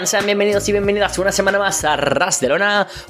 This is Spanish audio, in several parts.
¿cómo están? Sean bienvenidos y bienvenidas una semana más a Ras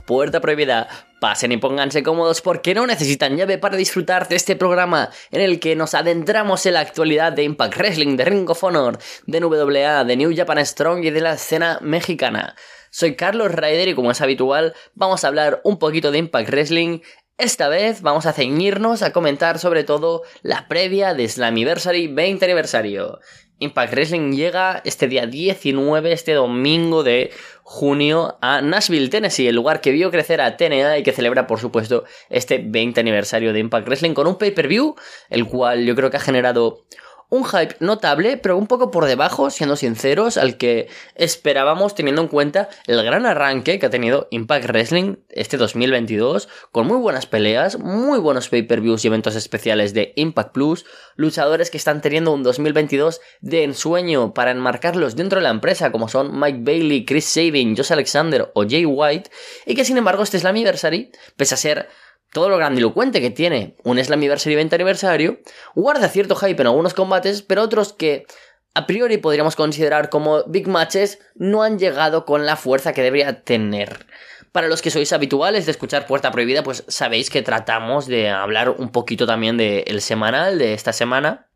Puerta Prohibida. Pasen y pónganse cómodos porque no necesitan llave para disfrutar de este programa en el que nos adentramos en la actualidad de Impact Wrestling, de Ring of Honor, de NWA, de New Japan Strong y de la escena mexicana. Soy Carlos Raider y como es habitual, vamos a hablar un poquito de Impact Wrestling. Esta vez vamos a ceñirnos a comentar sobre todo la previa de Slammiversary 20 aniversario. Impact Wrestling llega este día 19, este domingo de junio, a Nashville, Tennessee, el lugar que vio crecer a TNA y que celebra, por supuesto, este 20 aniversario de Impact Wrestling con un pay-per-view, el cual yo creo que ha generado un hype notable, pero un poco por debajo, siendo sinceros, al que esperábamos teniendo en cuenta el gran arranque que ha tenido Impact Wrestling este 2022, con muy buenas peleas, muy buenos pay-per-views y eventos especiales de Impact Plus, luchadores que están teniendo un 2022 de ensueño para enmarcarlos dentro de la empresa, como son Mike Bailey, Chris Sabin, Josh Alexander o Jay White, y que sin embargo este Slammiversary, pese a ser todo lo grandilocuente que tiene un Slammiversary 20 aniversario, guarda cierto hype en algunos combates, pero otros que a priori podríamos considerar como big matches no han llegado con la fuerza que debería tener. Para los que sois habituales de escuchar Puerta Prohibida, pues sabéis que tratamos de hablar un poquito también del semanal de esta semana,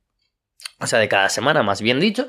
o sea, de cada semana más bien dicho,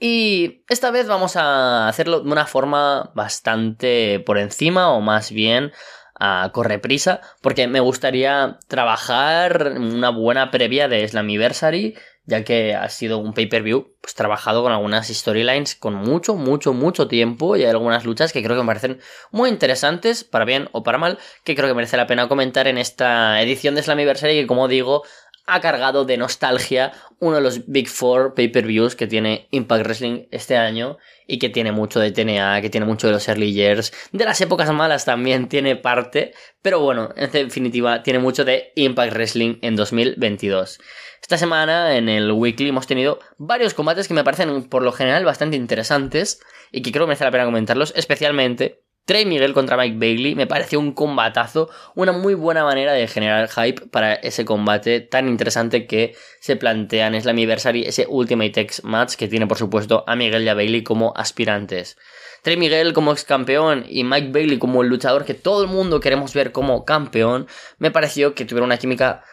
y esta vez vamos a hacerlo de una forma bastante por encima o más bien a correprisa porque me gustaría trabajar una buena previa de Slammiversary ya que ha sido un pay-per-view pues trabajado con algunas storylines con mucho, mucho, mucho tiempo y hay algunas luchas que creo que me parecen muy interesantes, para bien o para mal, que creo que merece la pena comentar en esta edición de Slammiversary que como digo ha cargado de nostalgia uno de los Big Four pay-per-views que tiene Impact Wrestling este año y que tiene mucho de TNA, que tiene mucho de los early years, de las épocas malas también tiene parte, pero bueno, en definitiva tiene mucho de Impact Wrestling en 2022. Esta semana en el weekly hemos tenido varios combates que me parecen por lo general bastante interesantes y que creo que merece la pena comentarlos, especialmente Trey Miguel contra Mike Bailey me pareció un combatazo, una muy buena manera de generar hype para ese combate tan interesante que se plantea en Slammiversary, ese Ultimate X match que tiene por supuesto a Miguel y a Bailey como aspirantes. Trey Miguel como ex campeón y Mike Bailey como el luchador que todo el mundo queremos ver como campeón, me pareció que tuvieron una química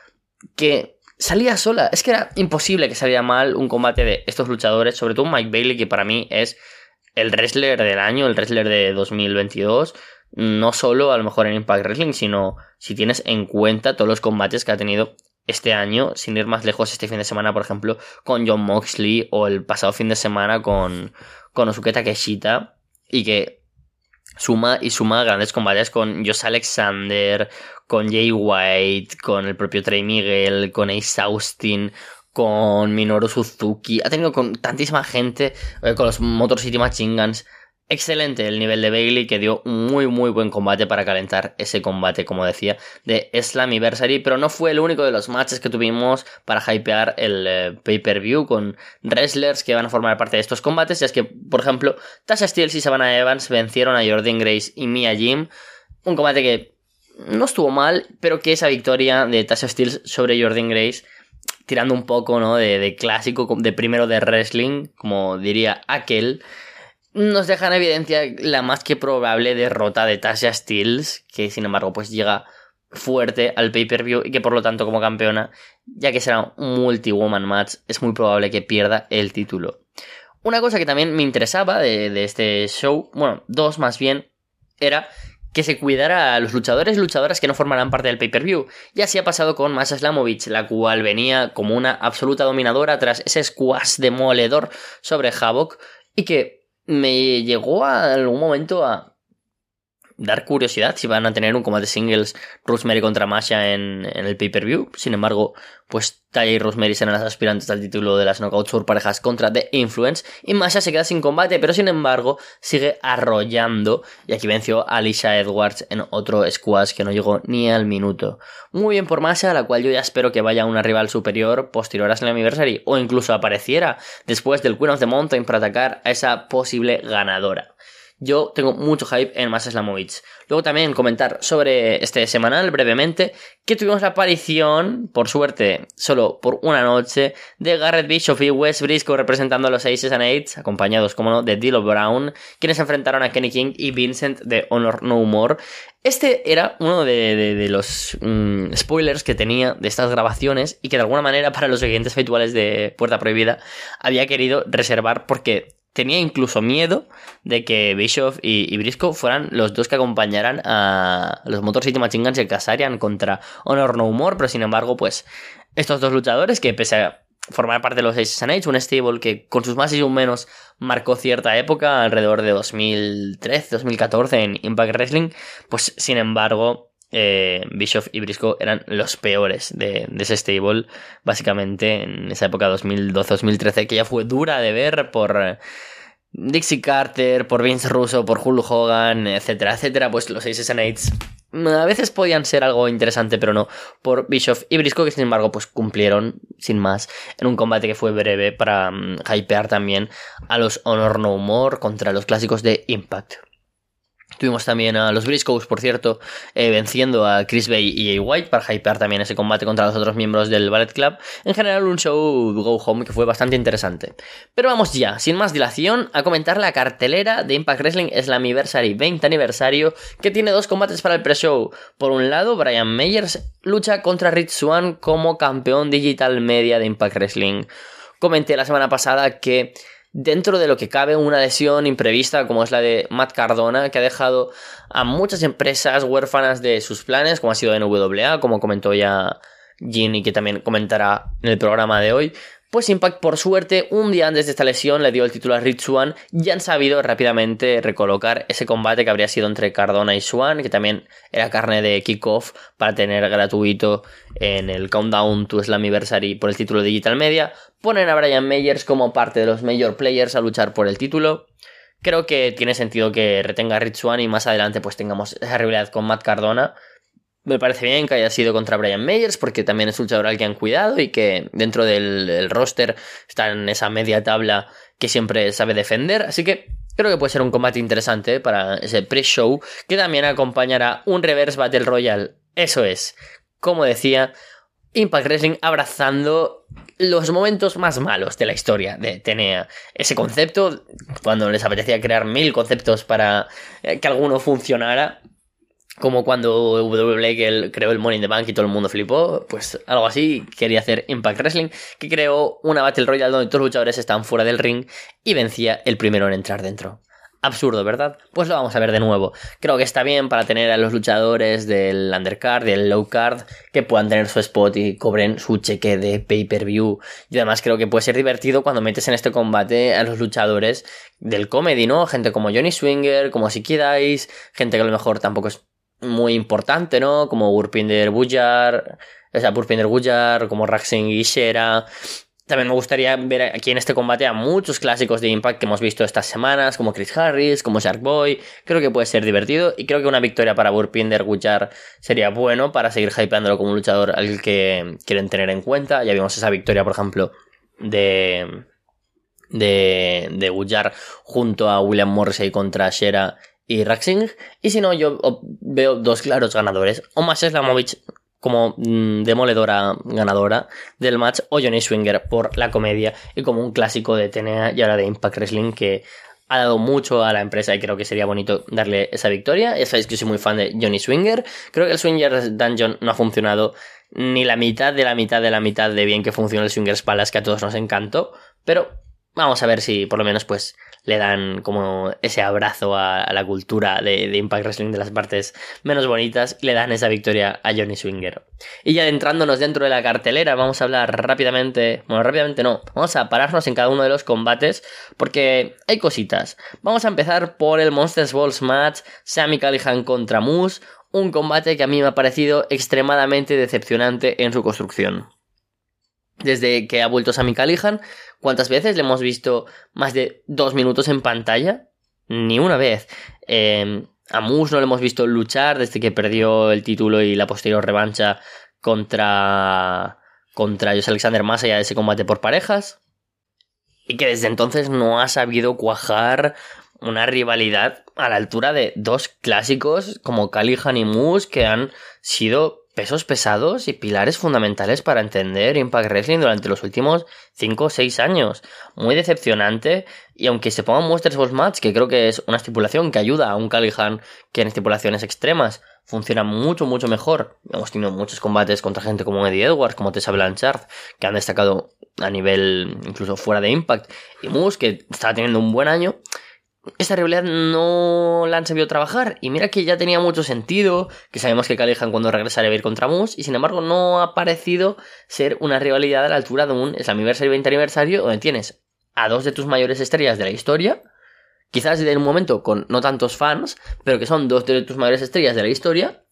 que salía sola. Es que era imposible que saliera mal un combate de estos luchadores, sobre todo Mike Bailey, que para mí es el wrestler del año, el wrestler de 2022, no solo a lo mejor en Impact Wrestling, sino si tienes en cuenta todos los combates que ha tenido este año, sin ir más lejos este fin de semana, por ejemplo, con John Moxley o el pasado fin de semana con, con Osuke Takeshita y que suma y suma grandes combates con Josh Alexander, con Jay White, con el propio Trey Miguel, con Ace Austin, con Minoru Suzuki, ha tenido con tantísima gente, eh, con los Motor City Machine Guns. Excelente el nivel de Bailey que dio muy muy buen combate para calentar ese combate, como decía, de Slammiversary, pero no fue el único de los matches que tuvimos para hypear el eh, pay-per-view con wrestlers que van a formar parte de estos combates, ya es que, por ejemplo, Tasha Steels y Savannah Evans vencieron a Jordan Grace y Mia Jim, un combate que no estuvo mal, pero que esa victoria de Tasha Steels sobre Jordan Grace tirando un poco, ¿no? De, clásico, de primero de wrestling, como diría aquel, nos deja en evidencia la más que probable derrota de Tasha Steels, que sin embargo pues llega fuerte al pay-per-view y que por lo tanto como campeona, ya que será un multi-woman match, es muy probable que pierda el título. Una cosa que también me interesaba de, de este show, bueno, dos más bien, era que se cuidara a los luchadores y luchadoras que no formarán parte del pay-per-view. Y así ha pasado con Masha Slamovich, la cual venía como una absoluta dominadora tras ese squash demoledor sobre Havoc y que me llegó a algún momento a dar curiosidad si van a tener un combate singles Rosemary contra Masha en, el pay-per-view. Sin embargo, pues Taya y Rosemary serán las aspirantes al título de las Knockouts por parejas contra The Influence. Y Masha se queda sin combate, pero sin embargo sigue arrollando. Y aquí venció a Alicia Edwards en otro squash que no llegó ni al minuto. Muy bien por Masha, la cual yo ya espero que vaya a una rival superior posterior a Slammiversary. O incluso apareciera después del Queen of the Mountain para atacar a esa posible ganadora. Yo tengo mucho hype en Más Slamovich. Luego también comentar sobre este semanal brevemente que tuvimos la aparición, por suerte, solo por una noche, de Garrett Bishop y Wes Briscoe representando a los Aces and Eights, acompañados, como no, de Dilo Brown, quienes enfrentaron a Kenny King y Vincent de Honor No More. Este era uno de, los mm, spoilers que tenía de estas grabaciones y que de alguna manera para los siguientes habituales de Puerta Prohibida había querido reservar porque tenía incluso miedo de que Bischoff y, Briscoe fueran los dos que acompañaran a los Motor City Machine Guns y el contra Honor No Humor, pero sin embargo, pues estos dos luchadores que pese a formar parte de los Aces and Age, un stable que con sus más y un menos marcó cierta época, alrededor de 2013, 2014 en Impact Wrestling, pues sin embargo eh, Bischoff y Briscoe eran los peores de, ese stable, básicamente en esa época 2012-2013, que ya fue dura de ver por eh, Dixie Carter, por Vince Russo, por Hulk Hogan, etcétera, etcétera, pues los Aces and Eights a veces podían ser algo interesante, pero no, por Bischoff y Briscoe, que sin embargo, pues cumplieron, sin más, en un combate que fue breve para mm, hypear también a los Honor No More contra los clásicos de Impact. Tuvimos también a los Briscoes, por cierto, eh, venciendo a Chris Bay y Jay White para hypear también ese combate contra los otros miembros del Ballet Club. En general, un show Go Home que fue bastante interesante. Pero vamos ya, sin más dilación, a comentar la cartelera de Impact Wrestling Slammiversary 20 aniversario, que tiene dos combates para el pre-show. Por un lado, Brian Meyers lucha contra Rich Swan como campeón digital media de Impact Wrestling. Comenté la semana pasada que dentro de lo que cabe una lesión imprevista como es la de Matt Cardona, que ha dejado a muchas empresas huérfanas de sus planes, como ha sido NWA, como comentó ya Ginny, que también comentará en el programa de hoy. Pues Impact, por suerte, un día antes de esta lesión le dio el título a Rich Swan y han sabido rápidamente recolocar ese combate que habría sido entre Cardona y Swan, que también era carne de kickoff para tener gratuito en el Countdown to Slammiversary por el título Digital Media. Ponen a Brian Meyers como parte de los Major Players a luchar por el título. Creo que tiene sentido que retenga a Rich Swan y más adelante pues tengamos esa rivalidad con Matt Cardona me parece bien que haya sido contra Brian Meyers porque también es un luchador al que han cuidado y que dentro del, roster está en esa media tabla que siempre sabe defender. Así que creo que puede ser un combate interesante para ese pre-show que también acompañará un reverse battle royale. Eso es, como decía, Impact Wrestling abrazando los momentos más malos de la historia de Tenea. Ese concepto, cuando les apetecía crear mil conceptos para que alguno funcionara, como cuando WWE creó el Money in the Bank y todo el mundo flipó, pues algo así quería hacer Impact Wrestling, que creó una Battle Royale donde todos los luchadores estaban fuera del ring y vencía el primero en entrar dentro. Absurdo, ¿verdad? Pues lo vamos a ver de nuevo. Creo que está bien para tener a los luchadores del undercard, del low card, que puedan tener su spot y cobren su cheque de pay-per-view. Y además creo que puede ser divertido cuando metes en este combate a los luchadores del comedy, ¿no? Gente como Johnny Swinger, como Siki Dice, gente que a lo mejor tampoco es muy importante, ¿no? Como Burpinder Bujar, o sea, Burpinder Bujar, como Raxing y Shera. También me gustaría ver aquí en este combate a muchos clásicos de Impact que hemos visto estas semanas, como Chris Harris, como Shark Boy. Creo que puede ser divertido y creo que una victoria para Burpinder Gujar sería bueno para seguir hypeándolo como un luchador al que quieren tener en cuenta. Ya vimos esa victoria, por ejemplo, de de, de junto a William Morrissey contra Shera y Raxing. Y si no, yo veo dos claros ganadores. O más Slamovich como mm, demoledora ganadora del match o Johnny Swinger por la comedia y como un clásico de TNA y ahora de Impact Wrestling que ha dado mucho a la empresa y creo que sería bonito darle esa victoria. Ya sabéis que soy muy fan de Johnny Swinger. Creo que el Swinger Dungeon no ha funcionado ni la mitad de la mitad de la mitad de bien que funciona el Swingers Palace que a todos nos encantó, pero vamos a ver si por lo menos pues le dan como ese abrazo a, la cultura de, Impact Wrestling de las partes menos bonitas y le dan esa victoria a Johnny Swinger. Y ya adentrándonos dentro de la cartelera, vamos a hablar rápidamente, bueno, rápidamente no, vamos a pararnos en cada uno de los combates porque hay cositas. Vamos a empezar por el Monsters Balls match, Sammy Callihan contra Moose, un combate que a mí me ha parecido extremadamente decepcionante en su construcción. Desde que ha vuelto Sammy Callihan, ¿Cuántas veces le hemos visto más de dos minutos en pantalla? Ni una vez. Eh, a Moose no le hemos visto luchar desde que perdió el título y la posterior revancha contra, contra José Alexander más allá de ese combate por parejas. Y que desde entonces no ha sabido cuajar una rivalidad a la altura de dos clásicos como Callihan y Moose que han sido pesos pesados y pilares fundamentales para entender Impact Wrestling durante los últimos 5 o 6 años. Muy decepcionante y aunque se pongan Monsters Boss Match, que creo que es una estipulación que ayuda a un Callihan que en estipulaciones extremas funciona mucho, mucho mejor. Hemos tenido muchos combates contra gente como Eddie Edwards, como Tessa Blanchard, que han destacado a nivel incluso fuera de Impact, y Moose, que estaba teniendo un buen año esta rivalidad no la han sabido trabajar. Y mira que ya tenía mucho sentido, que sabemos que Callihan cuando regresaría a ir contra Moose, y sin embargo no ha parecido ser una rivalidad a la altura de un Slammiversary 20 aniversario, donde tienes a dos de tus mayores estrellas de la historia, quizás en un momento con no tantos fans, pero que son dos de tus mayores estrellas de la historia,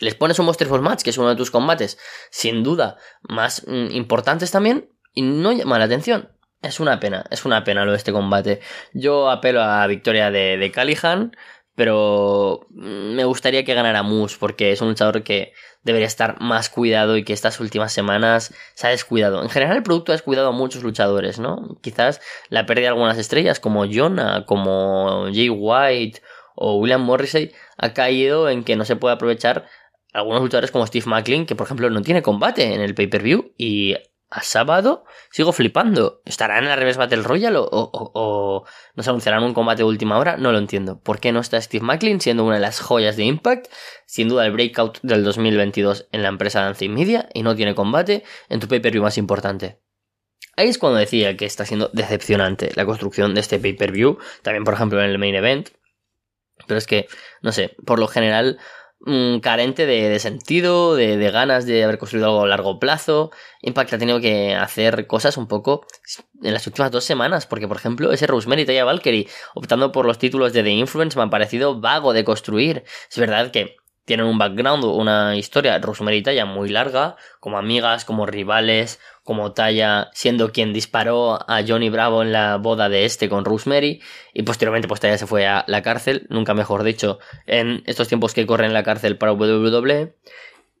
les pones un Monster for Match, que es uno de tus combates, sin duda, más mm, importantes también, y no llama la atención. Es una pena, es una pena lo de este combate. Yo apelo a la victoria de, de Callihan, pero me gustaría que ganara Moose, porque es un luchador que debería estar más cuidado y que estas últimas semanas se ha descuidado. En general el producto ha descuidado a muchos luchadores, ¿no? Quizás la pérdida de algunas estrellas como Jonah, como Jay White o William Morrissey ha caído en que no se puede aprovechar algunos luchadores como Steve Macklin, que por ejemplo no tiene combate en el pay-per-view y a sábado sigo flipando. ¿Estará en la Reverse Battle Royale o, o, nos anunciarán un combate de última hora? No lo entiendo. ¿Por qué no está Steve Macklin siendo una de las joyas de Impact? Sin duda el breakout del 2022 en la empresa Dancing Media y no tiene combate en tu pay-per-view más importante. Ahí es cuando decía que está siendo decepcionante la construcción de este pay-per-view. También, por ejemplo, en el main event. Pero es que, no sé, por lo general Mm, carente de, sentido, de, ganas de haber construido algo a largo plazo. Impact ha tenido que hacer cosas un poco en las últimas dos semanas, porque por ejemplo ese Rosemary Taya Valkyrie optando por los títulos de The Influence me han parecido vago de construir. Es verdad que tienen un background, una historia, Rosemary Taya muy larga, como amigas, como rivales, como Taya siendo quien disparó a Johnny Bravo en la boda de este con Rosemary y posteriormente pues Taya se fue a la cárcel, nunca mejor dicho, en estos tiempos que corren en la cárcel para WWE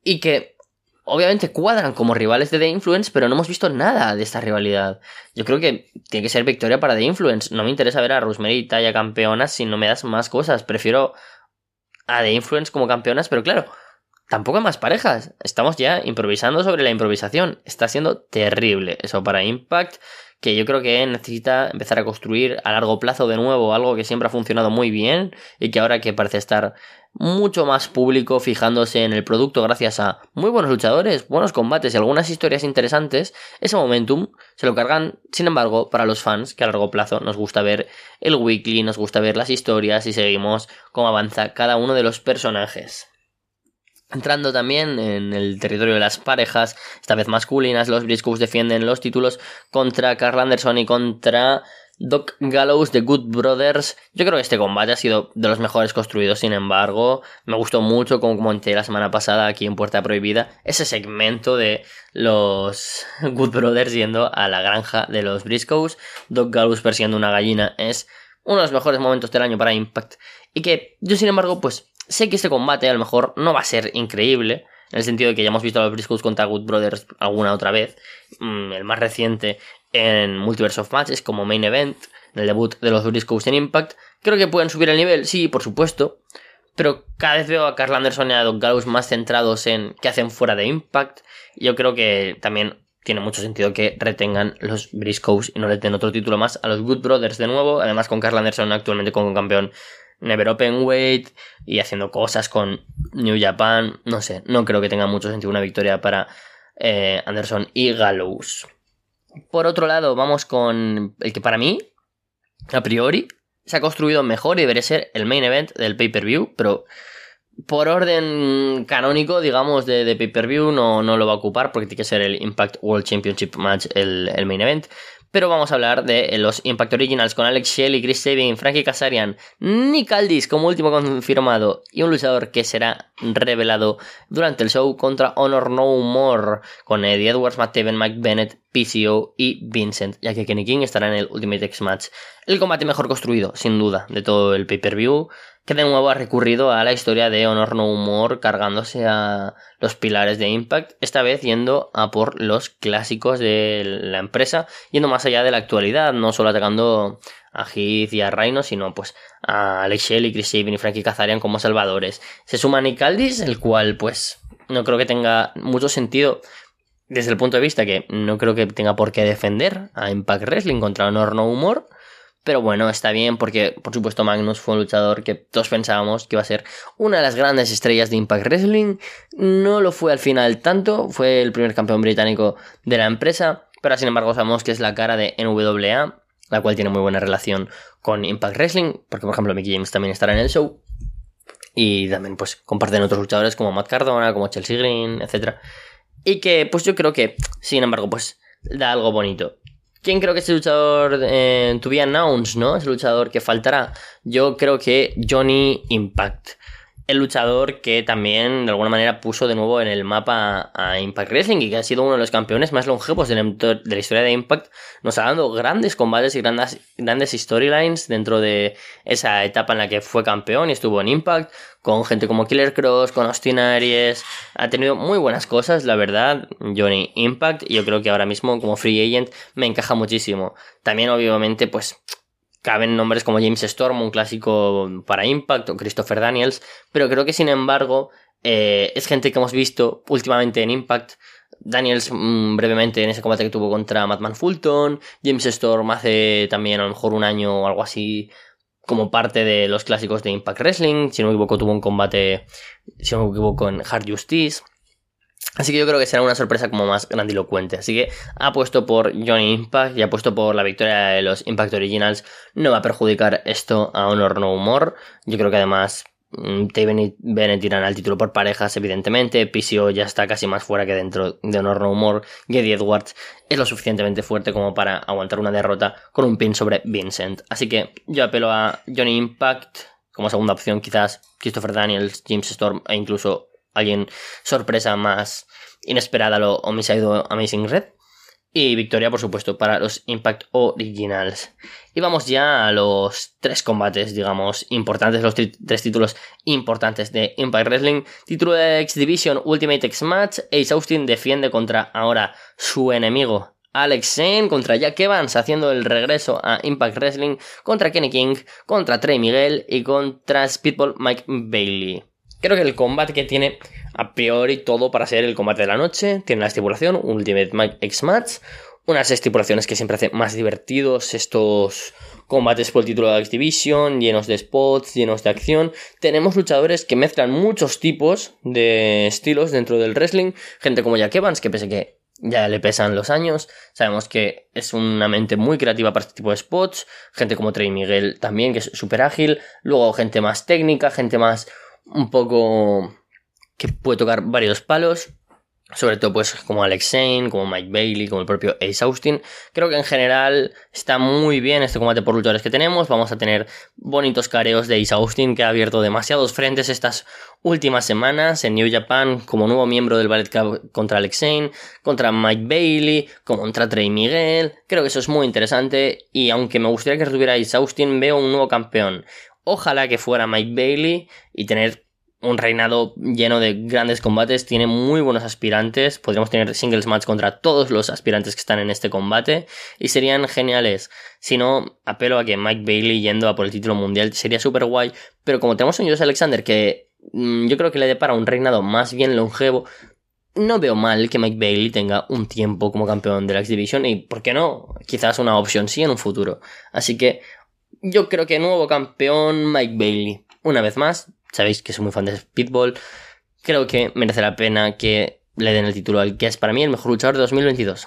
y que obviamente cuadran como rivales de The Influence, pero no hemos visto nada de esta rivalidad. Yo creo que tiene que ser victoria para The Influence. No me interesa ver a Rosemary y Taya campeonas si no me das más cosas. Prefiero a The Influence como campeonas, pero claro, tampoco más parejas. Estamos ya improvisando sobre la improvisación. Está siendo terrible eso para Impact, que yo creo que necesita empezar a construir a largo plazo de nuevo algo que siempre ha funcionado muy bien y que ahora que parece estar mucho más público fijándose en el producto gracias a muy buenos luchadores, buenos combates y algunas historias interesantes, ese momentum se lo cargan, sin embargo, para los fans que a largo plazo nos gusta ver el weekly, nos gusta ver las historias y seguimos cómo avanza cada uno de los personajes. Entrando también en el territorio de las parejas, esta vez masculinas, los Briscoes defienden los títulos contra Carl Anderson y contra Doc Gallows de Good Brothers. Yo creo que este combate ha sido de los mejores construidos, sin embargo, me gustó mucho, como comenté la semana pasada aquí en Puerta Prohibida, ese segmento de los Good Brothers yendo a la granja de los Briscoes. Doc Gallows persiguiendo una gallina es uno de los mejores momentos del año para Impact. Y que yo, sin embargo, pues sé que este combate a lo mejor no va a ser increíble, en el sentido de que ya hemos visto a los Briscoes contra Good Brothers alguna otra vez, mm, el más reciente en Multiverse of Matches como main event, en el debut de los Briscoes en Impact. Creo que pueden subir el nivel, sí, por supuesto, pero cada vez veo a Carl Anderson y a Doc Gallows más centrados en qué hacen fuera de Impact. Yo creo que también tiene mucho sentido que retengan los Briscoes y no le den otro título más a los Good Brothers de nuevo, además con Carl Anderson actualmente como campeón Never Open Weight y haciendo cosas con New Japan. No sé, no creo que tenga mucho sentido una victoria para eh, Anderson y Gallows. Por otro lado, vamos con el que para mí, a priori, se ha construido mejor y debería ser el main event del pay-per-view, pero por orden canónico, digamos, de, pay-per-view no, no, lo va a ocupar porque tiene que ser el Impact World Championship Match el, el main event pero vamos a hablar de los Impact Originals con Alex Shelley, Chris Sabin, Frankie Kazarian, Nick Aldis como último confirmado y un luchador que será revelado durante el show contra Honor No More con Eddie Edwards, Matt Taven, Mike Bennett, PCO y Vincent, ya que Kenny King estará en el Ultimate X Match. El combate mejor construido, sin duda, de todo el pay-per-view, que de nuevo ha recurrido a la historia de Honor No More cargándose a los pilares de Impact, esta vez yendo a por los clásicos de la empresa, yendo más allá de la actualidad, no solo atacando a Heath y a Rhino, sino pues a Alex Shelley, Chris Sabin y Frankie Kazarian como salvadores. Se suma Nick Aldis, el cual pues no creo que tenga mucho sentido desde el punto de vista que no creo que tenga por qué defender a Impact Wrestling contra Honor No Humor. Pero bueno, está bien porque, por supuesto, Magnus fue un luchador que todos pensábamos que iba a ser una de las grandes estrellas de Impact Wrestling. No lo fue al final tanto, fue el primer campeón británico de la empresa, pero sin embargo sabemos que es la cara de NWA, la cual tiene muy buena relación con Impact Wrestling, porque por ejemplo Mickey James también estará en el show. Y también pues comparten otros luchadores como Matt Cardona, como Chelsea Green, etc. Y que pues yo creo que, sin embargo, pues da algo bonito. ¿Quién creo que es el luchador eh, to be no? Es el luchador que faltará. Yo creo que Johnny Impact el luchador que también de alguna manera puso de nuevo en el mapa a Impact Wrestling y que ha sido uno de los campeones más longevos de la, historia de Impact, nos ha dado grandes combates y grandes, storylines dentro de esa etapa en la que fue campeón y estuvo en Impact, con gente como Killer Cross, con Austin Aries, ha tenido muy buenas cosas, la verdad, Johnny Impact, y yo creo que ahora mismo como free agent me encaja muchísimo. También obviamente pues caben nombres como James Storm, un clásico para Impact, o Christopher Daniels, pero creo que sin embargo eh, es gente que hemos visto últimamente en Impact. Daniels mm, brevemente en ese combate que tuvo contra Madman Fulton, James Storm hace también a lo mejor un año o algo así como parte de los clásicos de Impact Wrestling, si no me equivoco tuvo un combate, si no me equivoco, en Hard Justice. Así que yo creo que será una sorpresa como más grandilocuente. Así que ha puesto por Johnny Impact y ha puesto por la victoria de los Impact Originals. No va a perjudicar esto a Honor No Humor. Yo creo que además mm, Taven y Bennett irán al título por parejas, evidentemente. PCO ya está casi más fuera que dentro de Honor No Humor. Geddy Edwards es lo suficientemente fuerte como para aguantar una derrota con un pin sobre Vincent. Así que yo apelo a Johnny Impact como segunda opción, quizás Christopher Daniels, James Storm e incluso alguien sorpresa más inesperada lo Homicide Amazing Red. Y victoria, por supuesto, para los Impact Originals. Y vamos ya a los tres combates, digamos, importantes, los tres títulos importantes de Impact Wrestling. Título de X Division Ultimate X Match. Ace Austin defiende contra ahora su enemigo. Alex Zane contra Jack Evans haciendo el regreso a Impact Wrestling contra Kenny King, contra Trey Miguel y contra Speedball Mike Bailey. Creo que el combate que tiene a priori todo para ser el combate de la noche, tiene la estipulación Ultimate X Match, unas estipulaciones que siempre hacen más divertidos estos combates por el título de X Division, llenos de spots, llenos de acción. Tenemos luchadores que mezclan muchos tipos de estilos dentro del wrestling, gente como Jack Evans, que pese que ya le pesan los años, sabemos que es una mente muy creativa para este tipo de spots, gente como Trey Miguel también, que es súper ágil, luego gente más técnica, gente más un poco que puede tocar varios palos. Sobre todo, pues, como Alex Zane, como Mike Bailey, como el propio Ace Austin. Creo que en general está muy bien este combate por luchadores que tenemos. Vamos a tener bonitos careos de Ace Austin, que ha abierto demasiados frentes estas últimas semanas en New Japan, como nuevo miembro del Ballet Club contra Alex Zane, contra Mike Bailey, contra Trey Miguel. Creo que eso es muy interesante. Y aunque me gustaría que estuviera Ace Austin, veo un nuevo campeón. Ojalá que fuera Mike Bailey y tener un reinado lleno de grandes combates. Tiene muy buenos aspirantes. Podríamos tener singles match contra todos los aspirantes que están en este combate. Y serían geniales. Si no, apelo a que Mike Bailey yendo a por el título mundial sería súper guay. Pero como tenemos a Josh Alexander que mm, yo creo que le depara un reinado más bien longevo. No veo mal que Mike Bailey tenga un tiempo como campeón de la X Division y, ¿por qué no? Quizás una opción sí en un futuro. Así que yo creo que nuevo campeón Mike Bailey. Una vez más, sabéis que soy muy fan de Speedball. Creo que merece la pena que le den el título al que es para mí el mejor luchador de 2022.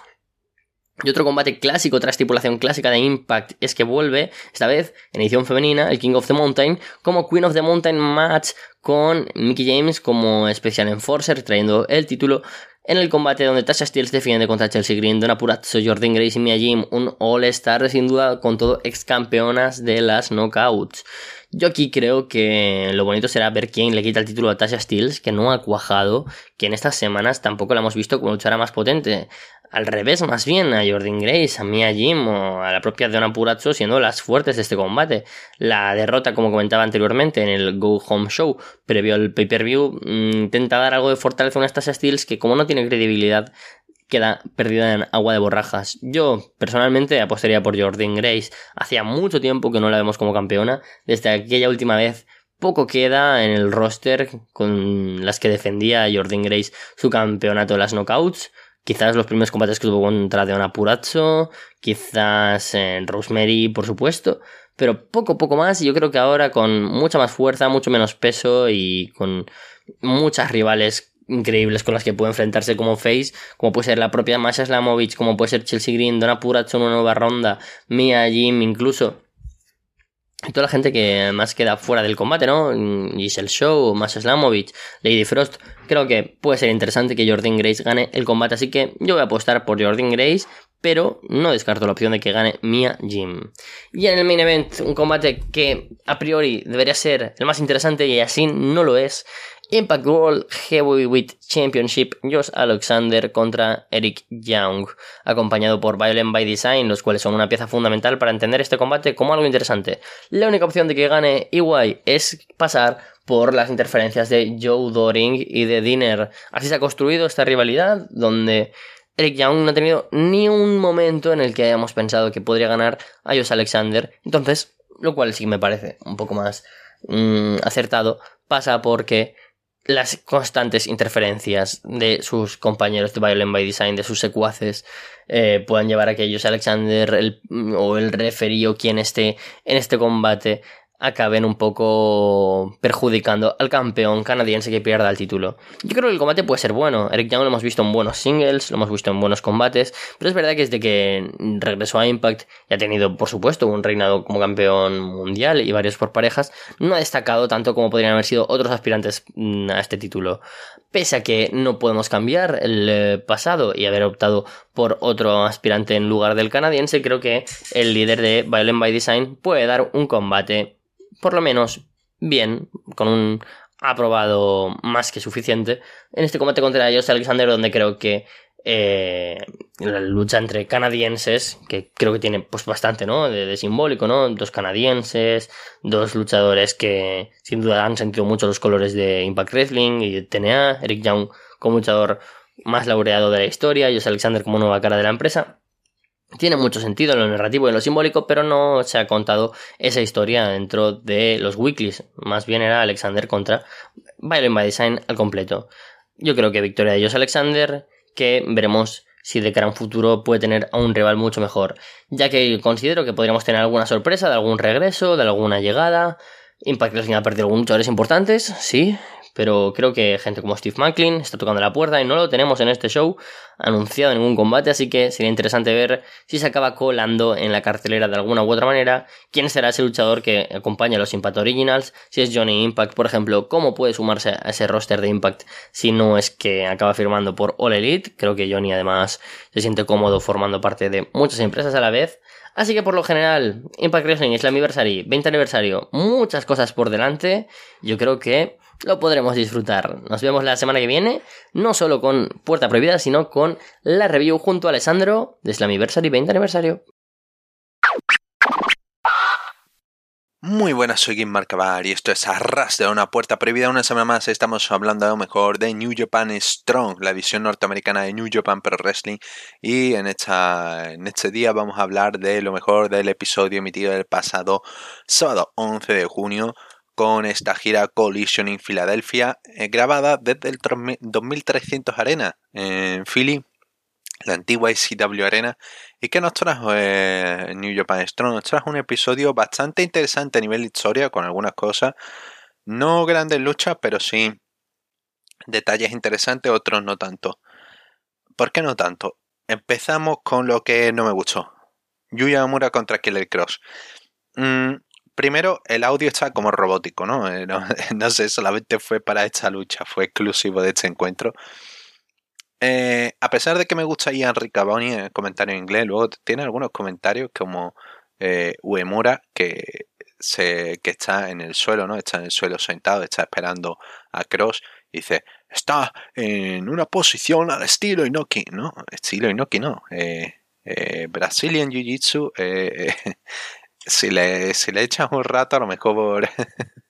Y otro combate clásico, otra estipulación clásica de Impact es que vuelve, esta vez en edición femenina, el King of the Mountain, como Queen of the Mountain match con Mickey James como Special Enforcer, trayendo el título en el combate donde Tasha Steele defiende contra Chelsea Green, Donna Purazzo, Jordan Grace y Mia Jim, un All-Star sin duda con todo ex campeonas de las Knockouts. Yo aquí creo que lo bonito será ver quién le quita el título a Tasha Steele, que no ha cuajado, que en estas semanas tampoco la hemos visto como luchara más potente al revés, más bien, a Jordan Grace, a Mia Jim o a la propia Donna Purazzo siendo las fuertes de este combate. La derrota, como comentaba anteriormente en el Go Home Show, previo al pay-per-view, mm, intenta dar algo de fortaleza a estas Steels que como no tiene credibilidad, queda perdida en agua de borrajas. Yo personalmente apostaría por Jordan Grace. Hacía mucho tiempo que no la vemos como campeona. Desde aquella última vez poco queda en el roster con las que defendía Jordan Grace su campeonato de las knockouts. Quizás los primeros combates que tuvo contra Deona Purazzo, quizás en Rosemary, por supuesto, pero poco, poco más. Y yo creo que ahora con mucha más fuerza, mucho menos peso y con muchas rivales increíbles con las que puede enfrentarse como face, como puede ser la propia Masha Slamovich, como puede ser Chelsea Green, Donna Purazzo en una nueva ronda, Mia Jim, incluso toda la gente que más queda fuera del combate, ¿no? Giselle Show, Masha Slamovich, Lady Frost. Creo que puede ser interesante que Jordan Grace gane el combate, así que yo voy a apostar por Jordan Grace, pero no descarto la opción de que gane Mia Jim. Y en el main event, un combate que a priori debería ser el más interesante y así no lo es, Impact World Heavyweight Championship, Josh Alexander contra Eric Young, acompañado por Violent by Design, los cuales son una pieza fundamental para entender este combate como algo interesante. La única opción de que gane EY es pasar por las interferencias de Joe Doring y de Dinner. Así se ha construido esta rivalidad donde Eric Young no ha tenido ni un momento en el que hayamos pensado que podría ganar a Josh Alexander. Entonces, lo cual sí me parece un poco más mm, acertado, pasa porque las constantes interferencias de sus compañeros de Violent by Design, de sus secuaces, eh, puedan llevar a que ellos, Alexander o el referee o quien esté en este combate, acaben un poco perjudicando al campeón canadiense que pierda el título. Yo creo que el combate puede ser bueno. Eric Young lo hemos visto en buenos singles, lo hemos visto en buenos combates, pero es verdad que desde que regresó a Impact y ha tenido, por supuesto, un reinado como campeón mundial y varios por parejas, no ha destacado tanto como podrían haber sido otros aspirantes mm, a este título. Pese a que no podemos cambiar el eh, pasado y haber optado por otro aspirante en lugar del canadiense, creo que el líder de Violent by Design puede dar un combate por lo menos bien, con un aprobado más que suficiente en este combate contra ellos Alexander, donde creo que eh, la lucha entre canadienses, que creo que tiene pues bastante, ¿no? De, simbólico, ¿no? Dos canadienses, dos luchadores que sin duda han sentido mucho los colores de Impact Wrestling y de TNA, Eric Young como luchador más laureado de la historia, y Alexander como nueva cara de la empresa tiene mucho sentido en lo narrativo y en lo simbólico, pero no se ha contado esa historia dentro de los weeklies. Más bien era Alexander contra Violent by Design al completo. Yo creo que victoria de ellos Alexander, que veremos si de cara a un futuro puede tener a un rival mucho mejor. Ya que considero que podríamos tener alguna sorpresa de algún regreso, de alguna llegada. Impact Wrestling ha perdido algunos jugadores importantes, sí, pero creo que gente como Steve Macklin está tocando la puerta y no lo tenemos en este show anunciado en ningún combate, así que sería interesante ver si se acaba colando en la cartelera de alguna u otra manera, quién será ese luchador que acompaña a los Impact Originals, si es Johnny Impact, por ejemplo, cómo puede sumarse a ese roster de Impact si no es que acaba firmando por All Elite, creo que Johnny además se siente cómodo formando parte de muchas empresas a la vez, Así que por lo general, Impact Wrestling es el aniversario, 20 aniversario, muchas cosas por delante. Yo creo que lo podremos disfrutar. Nos vemos la semana que viene, no solo con Puerta Prohibida, sino con la review junto a Alessandro de Slammiversary 20 aniversario. Muy buenas, soy Kim Marcabar y esto es Arras de una puerta prohibida. Una semana más estamos hablando a lo mejor de New Japan Strong, la visión norteamericana de New Japan Pro Wrestling. Y en, esta, en este día vamos a hablar de lo mejor del episodio emitido el pasado sábado 11 de junio con esta gira Collision en Filadelfia, eh, grabada desde el 2300 Arena en Philly, la antigua ICW Arena, y que nos trajo eh, New Japan Strong. Nos trajo un episodio bastante interesante a nivel historia, con algunas cosas, no grandes luchas, pero sí detalles interesantes, otros no tanto. ¿Por qué no tanto? Empezamos con lo que no me gustó. Yuya Amura contra Killer Cross. Mm, Primero, el audio está como robótico, ¿no? No, sé, solamente fue para esta lucha, fue exclusivo de este encuentro. Eh, a pesar de que me gusta Ian Riccaboni en el comentario en inglés, luego tiene algunos comentarios como eh, Uemura, que, se, que está en el suelo, ¿no? Está en el suelo sentado, está esperando a Cross. Y dice, está en una posición al estilo Inoki, ¿no? Estilo Inoki, no. Brazilian Jiu-Jitsu si le, si le echas un rato, a lo mejor.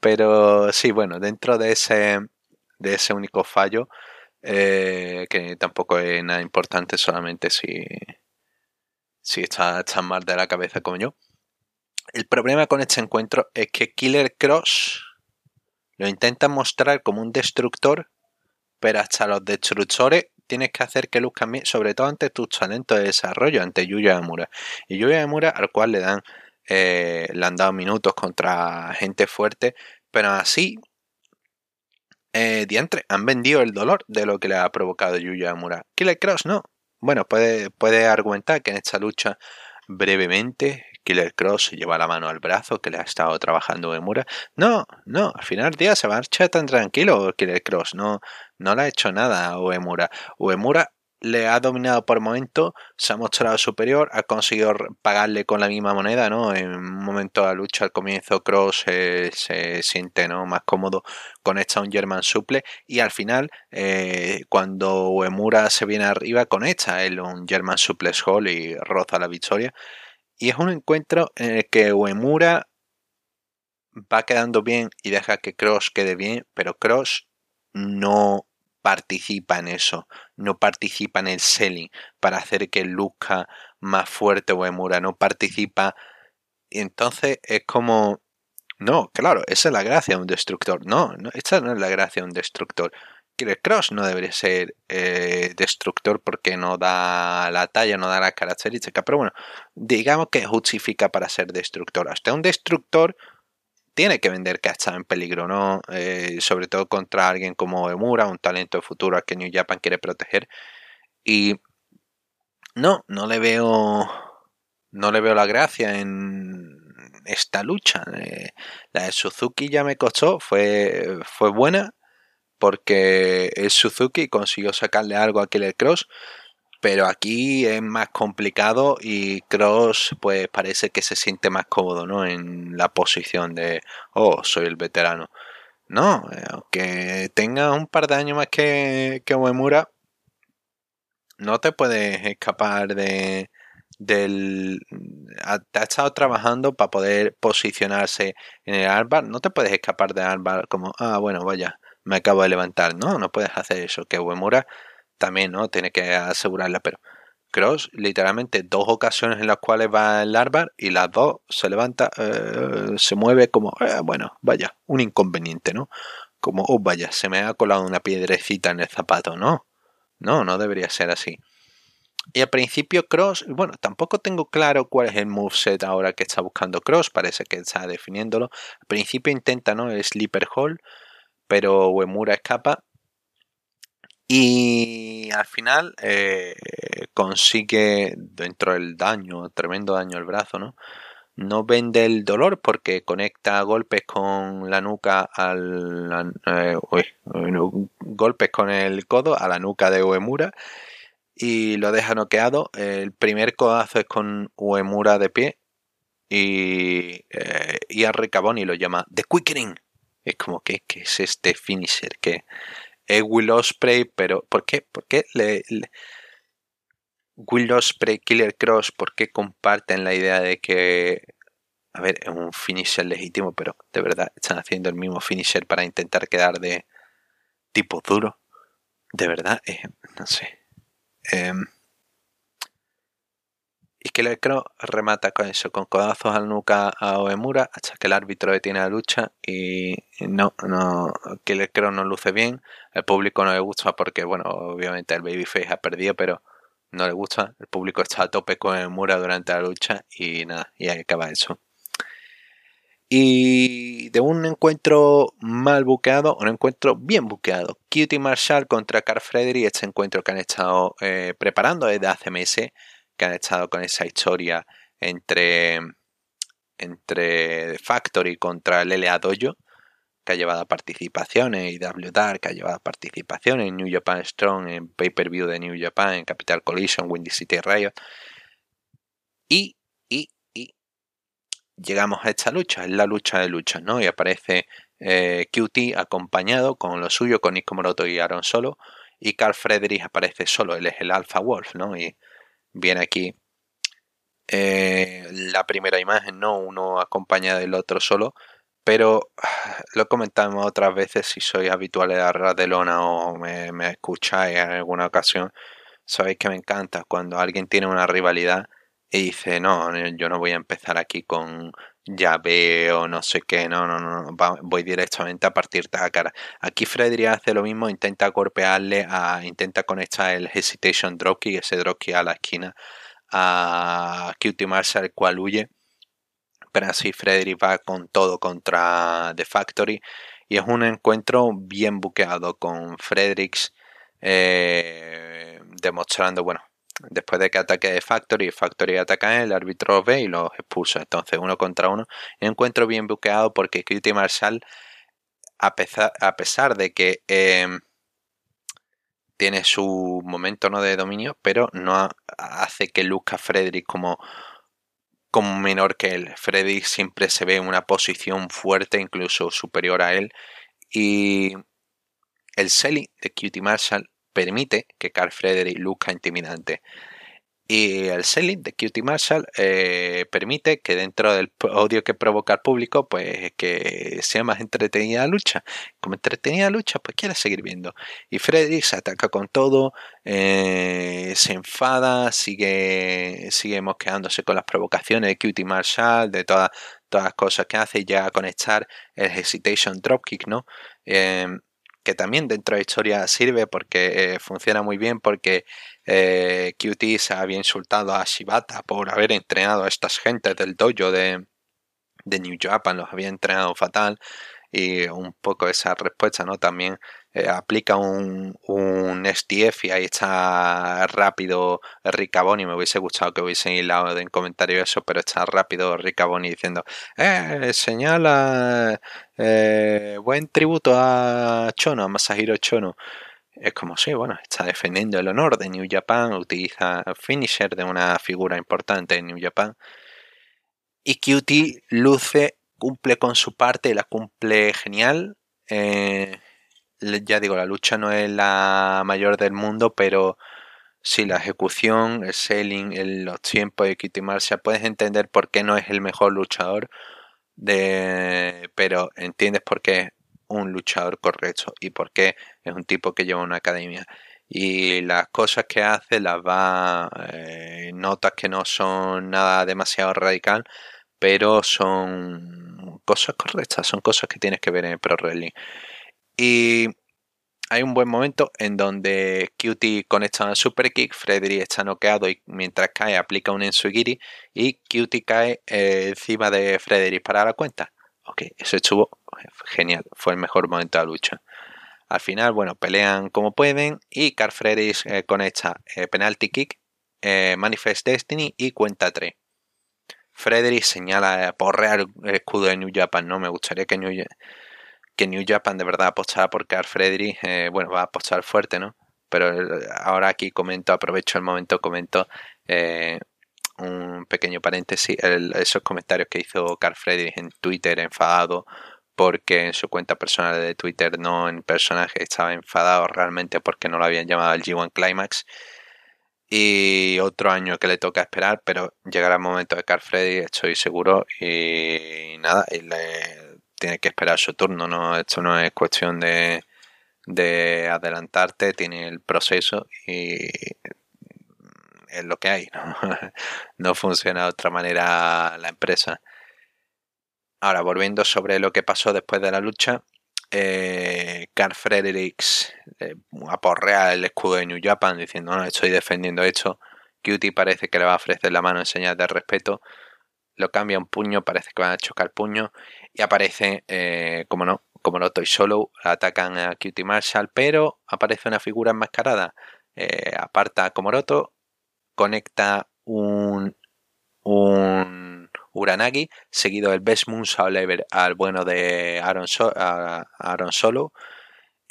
Pero sí, bueno, dentro de ese, de ese único fallo, eh, que tampoco es nada importante, solamente si, si está, está mal de la cabeza como yo. El problema con este encuentro es que Killer Cross lo intenta mostrar como un destructor, pero hasta los destructores tienes que hacer que luzcan bien, sobre todo ante tus talentos de desarrollo, ante Yuya Amura. Y Yuya Amura, al cual le dan, eh, le han dado minutos contra gente fuerte, pero así, eh, diantre, han vendido el dolor de lo que le ha provocado Yuya Amura. Killer Cross no. Bueno, puede, puede argumentar que en esta lucha brevemente Killer Cross lleva la mano al brazo que le ha estado trabajando Uemura. No, no, al final del día se marcha tan tranquilo Killer Cross, no, no le ha hecho nada a Uemura. Uemura le ha dominado por momento, se ha mostrado superior, ha conseguido pagarle con la misma moneda, ¿no? En un momento de la lucha al comienzo Cross se siente ¿no? más cómodo con esta un German suple y al final eh, cuando Uemura se viene arriba con esta él un German suplex hall y roza la victoria y es un encuentro en el que Uemura va quedando bien y deja que Cross quede bien, pero Cross no participa en eso, no participa en el selling para hacer que luzca más fuerte Uemura, no participa. Y entonces es como, no, claro, esa es la gracia de un destructor. No, no esta no es la gracia de un destructor. Killer Cross no debería ser eh, destructor porque no da la talla, no da la característica, pero bueno, digamos que justifica para ser destructor. Hasta un destructor tiene que vender que está en peligro, ¿no? Eh, sobre todo contra alguien como Emura, un talento de futuro al que New Japan quiere proteger. Y no, no le veo. No le veo la gracia en esta lucha. Eh, la de Suzuki ya me costó, fue, fue buena, porque es Suzuki consiguió sacarle algo a Killer Cross, pero aquí es más complicado y Cross pues parece que se siente más cómodo, ¿no? En la posición de, oh, soy el veterano. No, eh, aunque tenga un par de años más que, que Uemura, no te puedes escapar de del te ha estado trabajando para poder posicionarse en el Arbar, no te puedes escapar de Arbar como, ah, bueno, vaya, me acabo de levantar. No, no puedes hacer eso. Que Uemura también, ¿no? Tiene que asegurarla, pero Cross, literalmente dos ocasiones en las cuales va el Arbar y las dos se levanta, eh, se mueve como, eh, bueno, vaya, un inconveniente, ¿no? Como, oh, vaya, se me ha colado una piedrecita en el zapato, ¿no? No, no debería ser así. Y al principio Cross, bueno, tampoco tengo claro cuál es el moveset ahora que está buscando Cross, parece que está definiéndolo. Al principio intenta, ¿no? El Sleeper Hall, pero Uemura escapa y al final eh, consigue dentro del daño, tremendo daño al brazo, ¿no? No vende el dolor porque conecta golpes con la nuca al eh, golpes con el codo a la nuca de Uemura y lo deja noqueado. El primer codazo es con Uemura de pie y, eh, y a Ricaboni lo llama The Quickening es como, que es este finisher? Que es Will Ospreay, pero ¿por qué? ¿Por qué Will Ospreay, Killer Cross, ¿por qué comparten la idea de que, a ver, es un finisher legítimo, pero de verdad están haciendo el mismo finisher para intentar quedar de tipo duro? De verdad, eh, no sé. Eh, Cross remata con eso, con codazos al nuca a Oemura hasta que el árbitro detiene la lucha y no, no, Killer Cross no luce bien, el público no le gusta porque, bueno, obviamente el Babyface ha perdido, pero no le gusta, el público está a tope con Oemura durante la lucha y nada, y ahí acaba eso. Y de un encuentro mal buqueado, un encuentro bien buqueado. Cutie Marshall contra Carl Frederick, este encuentro que han estado eh, preparando desde hace meses que han estado con esa historia entre, entre Factory contra el LA Dojo, que ha llevado a participaciones, y W Dark que ha llevado a participaciones en New Japan Strong, en Pay-Per-View de New Japan, en Capital Collision, Windy City Riot. Y, y, y llegamos a esta lucha, es la lucha de luchas, ¿no? Y aparece eh, QT acompañado con lo suyo, con Nick Moroto y Aaron solo, y Carl Frederick aparece solo, él es el Alpha Wolf, ¿no? Y viene aquí eh, la primera imagen, ¿no? Uno acompaña del otro solo, pero lo comentamos otras veces si sois habituales de la de Lona o me, me escucháis en alguna ocasión, sabéis que me encanta cuando alguien tiene una rivalidad y dice, no, yo no voy a empezar aquí con llave o no sé qué, no, no, no, voy directamente a partirte la cara. Aquí Frederick hace lo mismo, intenta golpearle, a, intenta conectar el Hesitation Dropkick, ese Dropkick a la esquina, a Cutie Marshall, cual huye. Pero así Frederick va con todo contra The Factory y es un encuentro bien buqueado con Fredericks eh, demostrando, bueno, después de que ataque Factory, Factory ataca el árbitro ve y los expulsa. Entonces, uno contra uno. Encuentro bien buqueado porque Cutie Marshall, a pesar, a pesar de que em, tiene su momento ¿no? de dominio, pero no hace que luzca Frederick como, como menor que él. Frederick siempre se ve en una posición fuerte, incluso superior a él. Y el selling de Cutie Marshall permite que Carl Frederick luzca intimidante. Y el selling de Cutie Marshall eh, permite que dentro del odio que provoca al público, pues que sea más entretenida la lucha. Como entretenida la lucha, pues quiere seguir viendo. Y Frederick se ataca con todo, eh, se enfada, sigue, sigue mosqueándose con las provocaciones de Cutie Marshall, de todas, todas las cosas que hace y llega a conectar el Hesitation Dropkick, ¿no? Eh, que también dentro de historia sirve porque eh, funciona muy bien porque eh, se había insultado a Shibata por haber entrenado a estas gentes del dojo de, de New Japan, los había entrenado fatal y un poco esa respuesta, ¿no? También eh, aplica un, un STF y ahí está rápido Ricaboni. Me hubiese gustado que hubiesen hilado en comentario eso, pero está rápido Ricaboni diciendo, eh, señala eh, buen tributo a Chono, a Masahiro Chono. Es como, sí, bueno, está defendiendo el honor de New Japan, utiliza finisher de una figura importante en New Japan. Y QT luce, cumple con su parte, la cumple genial. Eh, ya digo, la lucha no es la mayor del mundo, pero si la ejecución, el selling, los tiempos de Kitty puedes entender por qué no es el mejor luchador, pero entiendes por qué es un luchador correcto y por qué es un tipo que lleva una academia. Y las cosas que hace las va, eh, notas que no son nada demasiado radical, pero son cosas correctas, son cosas que tienes que ver en el Pro Wrestling. Y hay un buen momento en donde Cutie conecta un super kick, Frederick está noqueado y mientras cae aplica un ensugiri y Cutie cae eh, encima de Frederick para la cuenta. Ok, eso estuvo genial, fue el mejor momento de la lucha. Al final, bueno, pelean como pueden y Carl Frederick eh, conecta eh, penalty kick, Manifest Destiny y cuenta 3. Frederick señala porrear el escudo de New Japan, ¿no? Me gustaría que New que New Japan de verdad apostara por Carl Frederick, eh, bueno, va a apostar fuerte, ¿no? Pero eh, ahora aquí comento, aprovecho el momento, comento eh, un pequeño paréntesis, esos comentarios que hizo Carl Frederick en Twitter enfadado porque en su cuenta personal de Twitter, no en personaje, estaba enfadado realmente porque no lo habían llamado al G1 Climax. Y otro año que le toca esperar, pero llegará el momento de Carl Frederick, estoy seguro. Y nada, y le, tiene que esperar su turno, ¿no? Esto no es cuestión de, de adelantarte, tiene el proceso y es lo que hay, ¿no? no funciona de otra manera la empresa. Ahora, volviendo sobre lo que pasó después de la lucha, eh, Carl Fredericks eh, aporrea el escudo de New Japan diciendo, no, estoy defendiendo esto. Cutie parece que le va a ofrecer la mano en señal de respeto. Lo cambia un puño, parece que van a chocar puño y aparece, eh, como no, como no estoy solo, atacan a Cutie Marshall, pero aparece una figura enmascarada. Eh, aparta a Komoroto, conecta un, un Uranagi, seguido del Best Moon Lever al bueno de Aaron, Solo.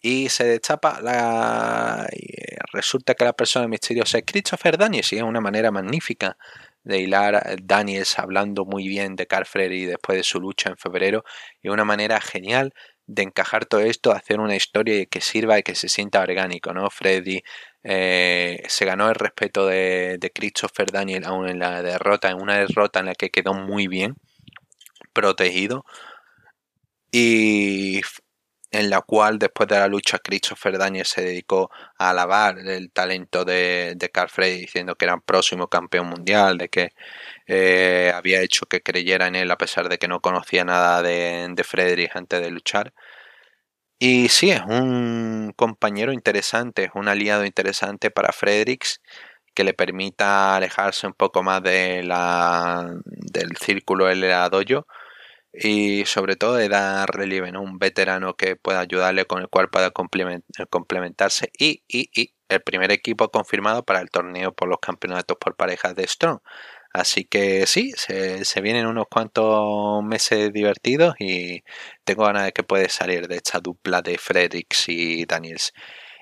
Y se destapa la. Y resulta que la persona misteriosa es Christopher Daniels y es una manera magnífica de hilar Daniels hablando muy bien de Carl Freddy después de su lucha en febrero y una manera genial de encajar todo esto, hacer una historia que sirva y que se sienta orgánico, ¿no? Freddy eh, se ganó el respeto de, Christopher Daniel aún en la derrota, en una derrota en la que quedó muy bien protegido y en la cual después de la lucha Christopher Daniel se dedicó a alabar el talento de, de Carl Frey diciendo que era el próximo campeón mundial, de que eh, había hecho que creyera en él a pesar de que no conocía nada de, de Frederick antes de luchar. Y sí, es un compañero interesante, es un aliado interesante para Fredericks que le permita alejarse un poco más de la, del círculo del dojo y sobre todo de dar relieve, ¿no? Un veterano que pueda ayudarle con el cual pueda complementarse y, y, y el primer equipo confirmado para el torneo por los campeonatos por parejas de Strong. Así que sí, se, vienen unos cuantos meses divertidos y tengo ganas de que puede salir de esta dupla de Fredericks y Daniels.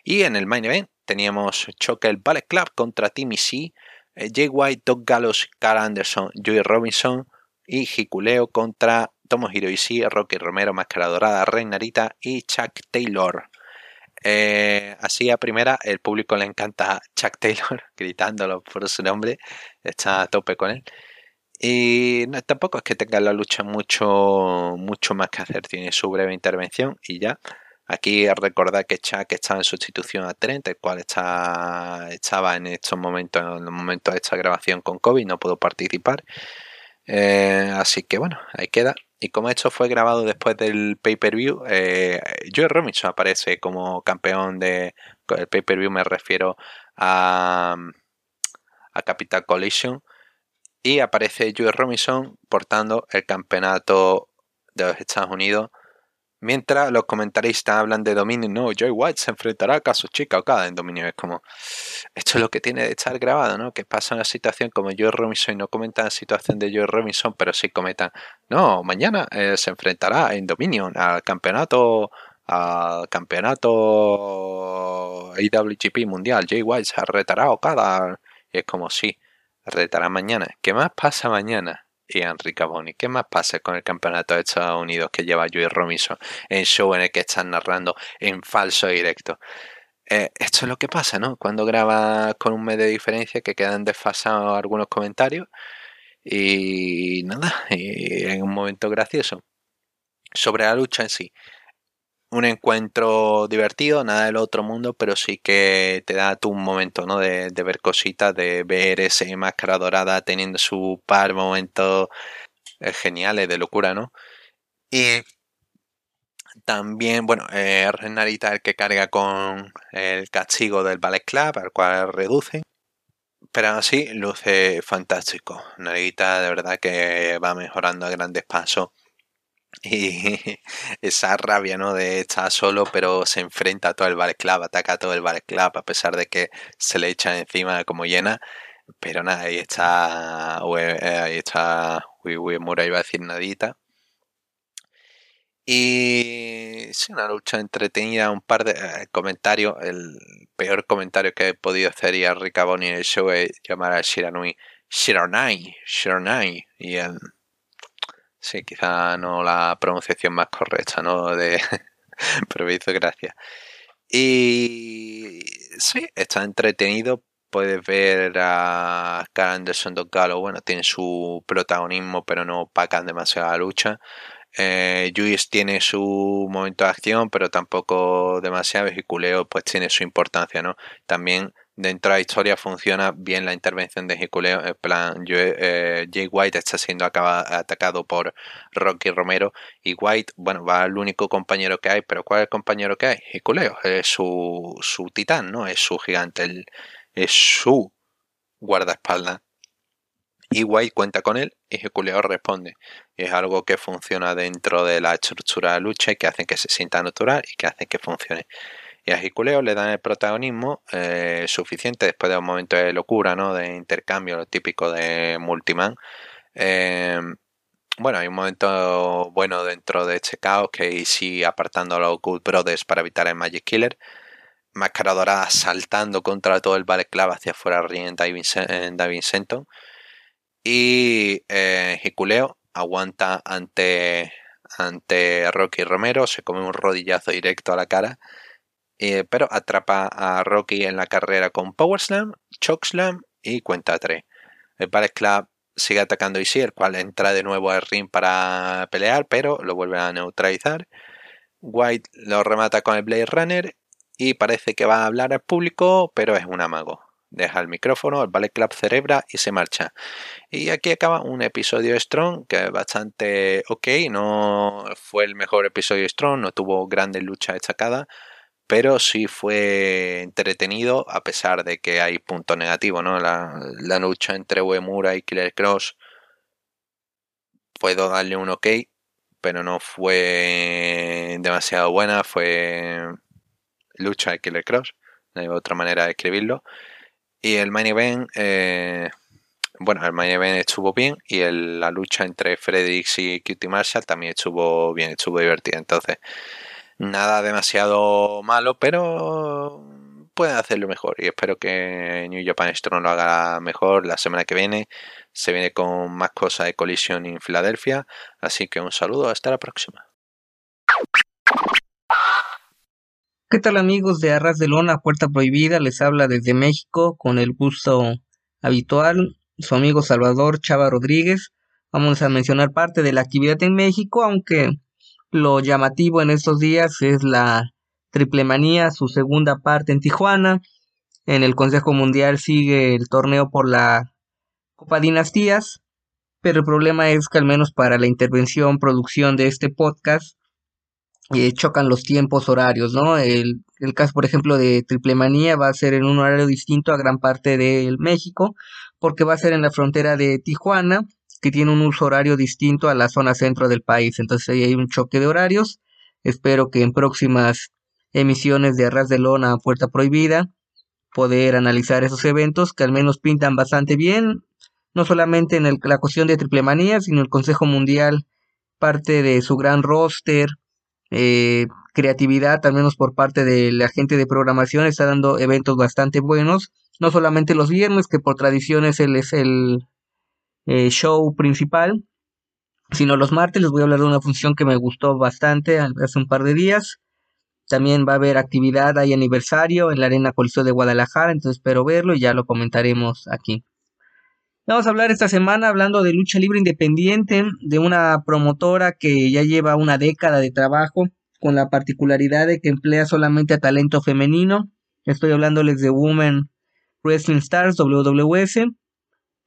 Y en el main event teníamos choque el Ballet Club contra Timmy C, eh, Jay White, Doug Gallows, Carl Anderson, Joey Robinson y Hikuleo contra Tomohiro Ishii, Rocky Romero, Máscara Dorada, Reinarita y Chuck Taylor. Eh, así a primera, el público le encanta Chuck Taylor, gritándolo por su nombre, está a tope con él. Y no, tampoco es que tenga la lucha mucho, mucho más que hacer, tiene su breve intervención y ya. Aquí recordar que Chuck estaba en sustitución a Trent, el cual está, estaba en estos momentos, en el momento de esta grabación con COVID, no pudo participar. Eh, así que bueno, ahí queda. Y como esto fue grabado después del pay-per-view, eh, Joe Robinson aparece como campeón de... El pay-per-view me refiero a, a Capital Collision. Y aparece Joe Robinson portando el campeonato de los Estados Unidos Mientras los comentaristas hablan de dominio, no, Joy White se enfrentará a Kazuchika Okada en dominio. Es como, esto es lo que tiene de estar grabado, ¿no? Que pasa una situación como Joy Robinson y no comentan la situación de Joy Robinson, pero sí comentan, no, mañana eh, se enfrentará en dominio al campeonato al campeonato IWGP mundial. Jay White se retará a Okada. Y es como, sí, retará mañana. ¿Qué más pasa mañana? Y Enrique Boni. ¿Qué más pasa con el campeonato de Estados Unidos que lleva Joey Robinson en show en el que están narrando en falso directo? Eh, esto es lo que pasa, ¿no? Cuando grabas con un mes de diferencia que quedan desfasados algunos comentarios y nada, y en un momento gracioso. Sobre la lucha en sí, un encuentro divertido, nada del otro mundo, pero sí que te da tú un momento, ¿no? De, ver cositas, de ver ese máscara dorada teniendo su par momentos eh, geniales de locura, ¿no? Y también, bueno, eh, Renarita el que carga con el castigo del Ballet Club, al cual reducen. Pero así luce fantástico. Narita de verdad que va mejorando a grandes pasos y esa rabia, ¿no? De estar solo, pero se enfrenta a todo el Ballet Club, ataca a todo el Ballet Club, a pesar de que se le echa encima como llena. Pero nada, ahí está. Eh, ahí está. Uy, Mura iba a decir nadita. Y sí, una lucha entretenida, un par de eh, comentarios. El peor comentario que he podido hacer y a Ricaboni en el show es llamar a Shiranui Shiranai, Shiranai. Y el, Sí, quizá no la pronunciación más correcta, ¿no? De... Pero me hizo gracia. Y sí, está entretenido. Puedes ver a Carl Anderson Gallo, bueno, tiene su protagonismo, pero no opacan demasiado la lucha. Eh, tiene su momento de acción, pero tampoco demasiado. Y Culeo, pues tiene su importancia, ¿no? También dentro de la historia funciona bien la intervención de Hikuleo. En plan, eh, Jay White está siendo atacado por Rocky Romero y White, bueno, va al único compañero que hay, pero ¿cuál es el compañero que hay? Hikuleo, es su, su titán, ¿no? Es su gigante, es su guardaespaldas. Y White cuenta con él y Hikuleo responde. es algo que funciona dentro de la estructura de lucha y que hace que se sienta natural y que hace que funcione y a Hikuleo le dan el protagonismo eh, suficiente después de un momento de locura, ¿no? De intercambio, lo típico de Multiman. Eh, bueno, hay un momento bueno dentro de este caos que sí apartando a los Good Brothers para evitar el Magic Killer. Máscara dorada saltando contra todo el Club hacia afuera en David Senton. Y eh, Hikuleo aguanta ante, ante Rocky Romero, se come un rodillazo directo a la cara eh, pero atrapa a Rocky en la carrera con Power Slam, Choke Slam y cuenta 3. El Ballet Club sigue atacando Ishii, el cual entra de nuevo al ring para pelear, pero lo vuelve a neutralizar. White lo remata con el Blade Runner y parece que va a hablar al público, pero es un amago. Deja el micrófono, el Ballet Club cerebra y se marcha. Y aquí acaba un episodio Strong que es bastante ok. No fue el mejor episodio Strong, no tuvo grandes luchas destacadas, pero sí fue entretenido a pesar de que hay puntos negativos, ¿no? La, lucha entre Uemura y Killer Cross puedo darle un ok, pero no fue demasiado buena, fue lucha de Killer Cross, no hay otra manera de escribirlo. Y el main event, eh, bueno, el main event estuvo bien y la lucha entre Fredericks y Cutie Marshall también estuvo bien, estuvo divertida. Entonces, nada demasiado malo, pero pueden hacerlo mejor y espero que New Japan Strong lo haga mejor la semana que viene. Se viene con más cosas de colisión en Filadelfia, así que un saludo, hasta la próxima. ¿Qué tal amigos de Arras de Lona, Puerta Prohibida? Les habla desde México con el gusto habitual, su amigo Salvador Chava Rodríguez. Vamos a mencionar parte de la actividad en México, aunque lo llamativo en estos días es la Triple Manía, su segunda parte en Tijuana. En el Consejo Mundial sigue el torneo por la Copa Dinastías, pero el problema es que al menos para la intervención, producción de este podcast, eh, chocan los tiempos horarios, ¿no? El, el, caso, por ejemplo, de Triple Manía va a ser en un horario distinto a gran parte de México, porque va a ser en la frontera de Tijuana, que tiene un uso horario distinto a la zona centro del país. Entonces ahí hay un choque de horarios. Espero que en próximas emisiones de Arras de Lona a Puerta Prohibida poder analizar esos eventos que al menos pintan bastante bien, no solamente en el, la cuestión de triple manía, sino el Consejo Mundial, parte de su gran roster, eh, creatividad, al menos por parte de la gente de programación, está dando eventos bastante buenos, no solamente los viernes, que por tradición es el, es el eh, show principal, sino los martes les voy a hablar de una función que me gustó bastante hace un par de días. También va a haber actividad, hay aniversario en la Arena Coliseo de Guadalajara, entonces espero verlo y ya lo comentaremos aquí. Vamos a hablar esta semana hablando de lucha libre independiente, de una promotora que ya lleva una década de trabajo, con la particularidad de que emplea solamente a talento femenino. Estoy hablándoles de Women Wrestling Stars, WWS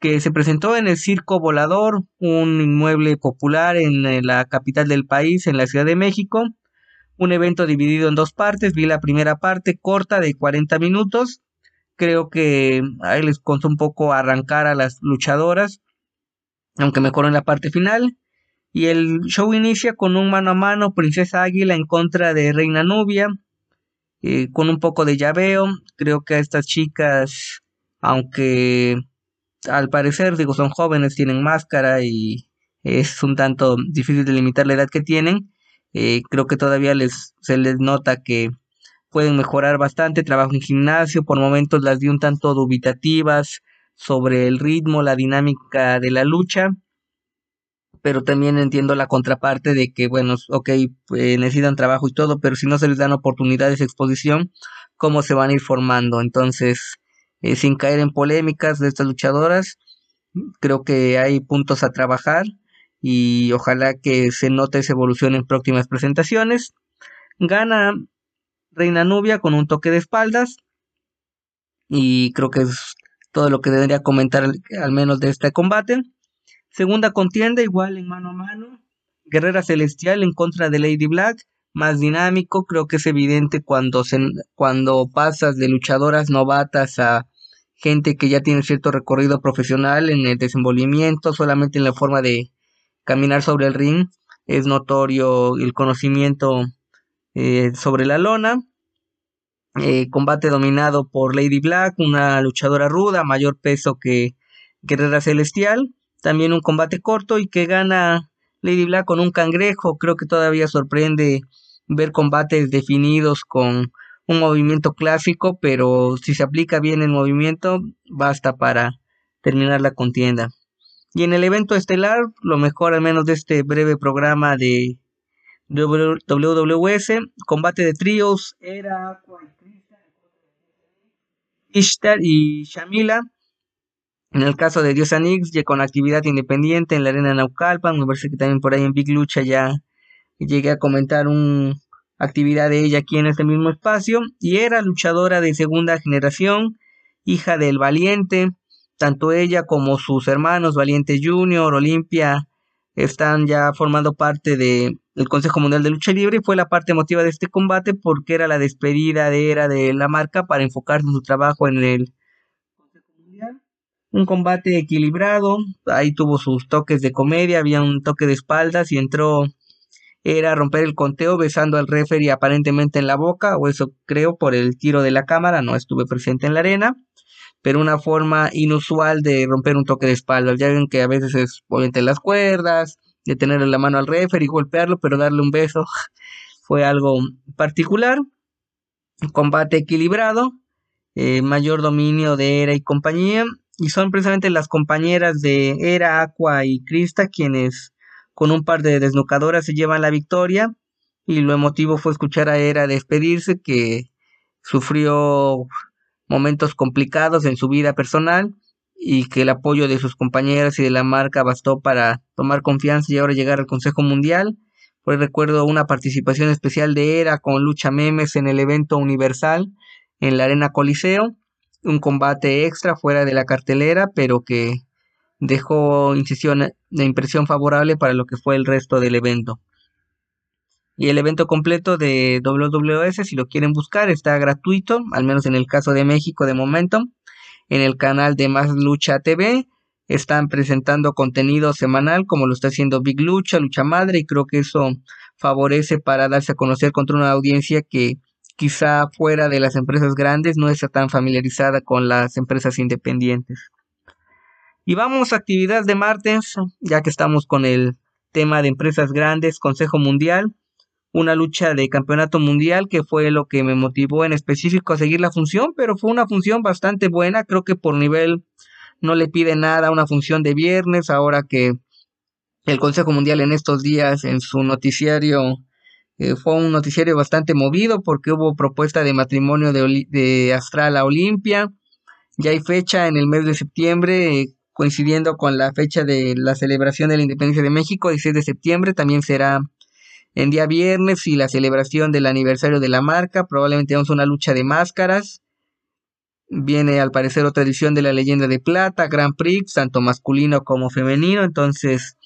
que se presentó en el Circo Volador, un inmueble popular en la capital del país, en la Ciudad de México. Un evento dividido en dos partes. Vi la primera parte corta de 40 minutos. Creo que ahí les contó un poco arrancar a las luchadoras, aunque mejor en la parte final. Y el show inicia con un mano a mano, Princesa Águila en contra de Reina Nubia, eh, con un poco de llaveo. Creo que a estas chicas, aunque al parecer, digo, son jóvenes, tienen máscara y es un tanto difícil de limitar la edad que tienen. Eh, creo que todavía les, se les nota que pueden mejorar bastante. Trabajo en gimnasio, por momentos las vi un tanto dubitativas sobre el ritmo, la dinámica de la lucha. Pero también entiendo la contraparte de que, bueno, ok, pues, necesitan trabajo y todo, pero si no se les dan oportunidades de exposición, ¿cómo se van a ir formando? Entonces, eh, sin caer en polémicas de estas luchadoras. Creo que hay puntos a trabajar y ojalá que se note esa evolución en próximas presentaciones. Gana Reina Nubia con un toque de espaldas y creo que es todo lo que debería comentar al menos de este combate. Segunda contienda igual en mano a mano. Guerrera Celestial en contra de Lady Black más dinámico. Creo que es evidente cuando, se, cuando pasas de luchadoras novatas a gente que ya tiene cierto recorrido profesional en el desenvolvimiento, solamente en la forma de caminar sobre el ring. Es notorio el conocimiento eh, sobre la lona. Eh, combate dominado por Lady Black, una luchadora ruda, mayor peso que Guerrera Celestial. También un combate corto y que gana Lady Black con un cangrejo. Creo que todavía sorprende ver combates definidos con un movimiento clásico, pero si se aplica bien el movimiento, basta para terminar la contienda. Y en el evento estelar, lo mejor al menos de este breve programa de WWS, combate de tríos, era Ishtar y Shamila. En el caso de Diosa Nix, ya con actividad independiente en la arena Naucalpan, me parece que también por ahí en Big Lucha ya llegué a comentar una actividad de ella aquí en este mismo espacio, y era luchadora de segunda generación, hija del Valiente, tanto ella como sus hermanos Valiente Junior, Olimpia, están ya formando parte del Consejo Mundial de Lucha Libre y fue la parte emotiva de este combate porque era la despedida de era de la marca para enfocarse en su trabajo en el. Un combate equilibrado, ahí tuvo sus toques de comedia, había un toque de espaldas y entró era romper el conteo besando al referee aparentemente en la boca, o eso creo por el tiro de la cámara, no estuve presente en la arena pero una forma inusual de romper un toque de espalda. Ya ven que a veces es entre las cuerdas, de tenerle la mano al refer y golpearlo, pero darle un beso fue algo particular. Combate equilibrado, eh, mayor dominio de Era y compañía, y son precisamente las compañeras de Era, Aqua y Krista quienes con un par de desnucadoras se llevan la victoria. Y lo emotivo fue escuchar a Era despedirse, que sufrió momentos complicados en su vida personal y que el apoyo de sus compañeras y de la marca bastó para tomar confianza y ahora llegar al Consejo Mundial. Pues recuerdo una participación especial de ERA con Lucha Memes en el evento universal en la Arena Coliseo, un combate extra fuera de la cartelera, pero que dejó incisión, impresión favorable para lo que fue el resto del evento. Y el evento completo de WWS, si lo quieren buscar, está gratuito, al menos en el caso de México de momento, en el canal de Más Lucha TV. Están presentando contenido semanal como lo está haciendo Big Lucha, Lucha Madre, y creo que eso favorece para darse a conocer contra una audiencia que quizá fuera de las empresas grandes no está tan familiarizada con las empresas independientes. Y vamos a actividad de martes, ya que estamos con el tema de empresas grandes, Consejo Mundial una lucha de campeonato mundial que fue lo que me motivó en específico a seguir la función, pero fue una función bastante buena, creo que por nivel no le pide nada una función de viernes, ahora que el Consejo Mundial en estos días en su noticiario eh, fue un noticiario bastante movido porque hubo propuesta de matrimonio de, de Astral a Olimpia, ya hay fecha en el mes de septiembre, coincidiendo con la fecha de la celebración de la independencia de México, 16 de septiembre, también será en día viernes y la celebración del aniversario de la marca. Probablemente vamos una lucha de máscaras. Viene al parecer otra edición de la leyenda de plata, Grand Prix, tanto masculino como femenino. Entonces,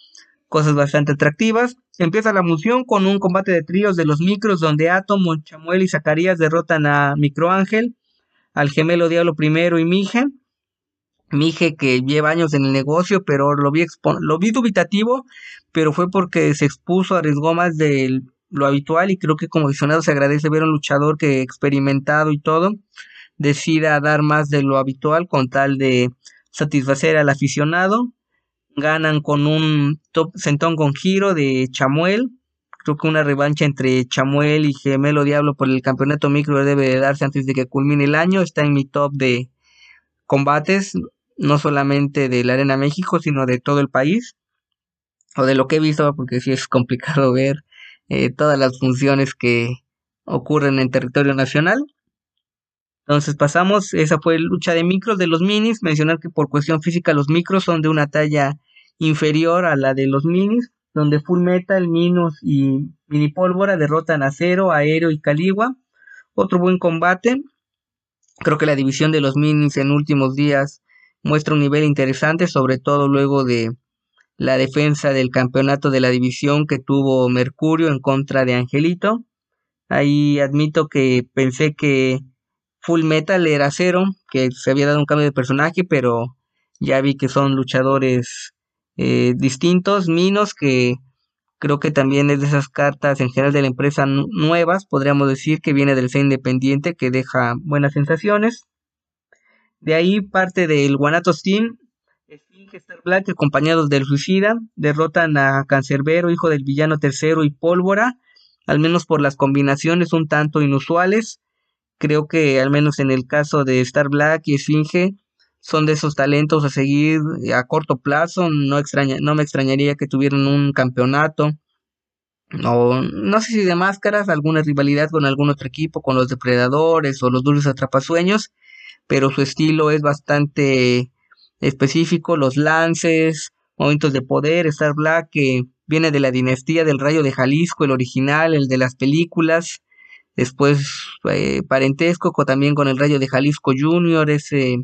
cosas bastante atractivas. Empieza la función con un combate de tríos de los micros donde Atom, Chamuel y Zacarías derrotan a Microángel, al gemelo Diablo primero y Mije. Mije que lleva años en el negocio, pero lo vi, lo vi dubitativo, pero fue porque se expuso, arriesgó más de lo habitual y creo que como aficionado se agradece ver a un luchador que experimentado y todo decida dar más de lo habitual con tal de satisfacer al aficionado. Ganan con un top sentón con giro de Chamuel. Creo que una revancha entre Chamuel y Gemelo Diablo por el campeonato micro debe de darse antes de que culmine el año. Está en mi top de combates no solamente de la Arena México, sino de todo el país, o de lo que he visto, porque sí es complicado ver eh, todas las funciones que ocurren en territorio nacional. Entonces pasamos, esa fue lucha de micros de los minis, mencionar que por cuestión física los micros son de una talla inferior a la de los minis, donde Full Metal, Minos y Mini Pólvora derrotan a Cero, Aéreo y Caligua. Otro buen combate. Creo que la división de los minis en últimos días muestra un nivel interesante, sobre todo luego de la defensa del campeonato de la división que tuvo Mercurio en contra de Angelito. Ahí admito que pensé que Full Metal era cero, que se había dado un cambio de personaje, pero ya vi que son luchadores eh, distintos, Minos, que creo que también es de esas cartas en general de la empresa nuevas, podríamos decir que viene del C independiente, que deja buenas sensaciones. De ahí parte del Guanatos Team, Esfinge Star Black, acompañados del Suicida, derrotan a Cancerbero, hijo del villano tercero y Pólvora, al menos por las combinaciones un tanto inusuales. Creo que al menos en el caso de Star Black y Esfinge son de esos talentos a seguir a corto plazo. No, extraña, no me extrañaría que tuvieran un campeonato. O no sé si de máscaras, alguna rivalidad con algún otro equipo, con los depredadores o los dulces atrapasueños pero su estilo es bastante específico, los lances, momentos de poder, Star Black que viene de la dinastía del Rayo de Jalisco, el original, el de las películas, después eh, parentesco también con el Rayo de Jalisco Junior, ese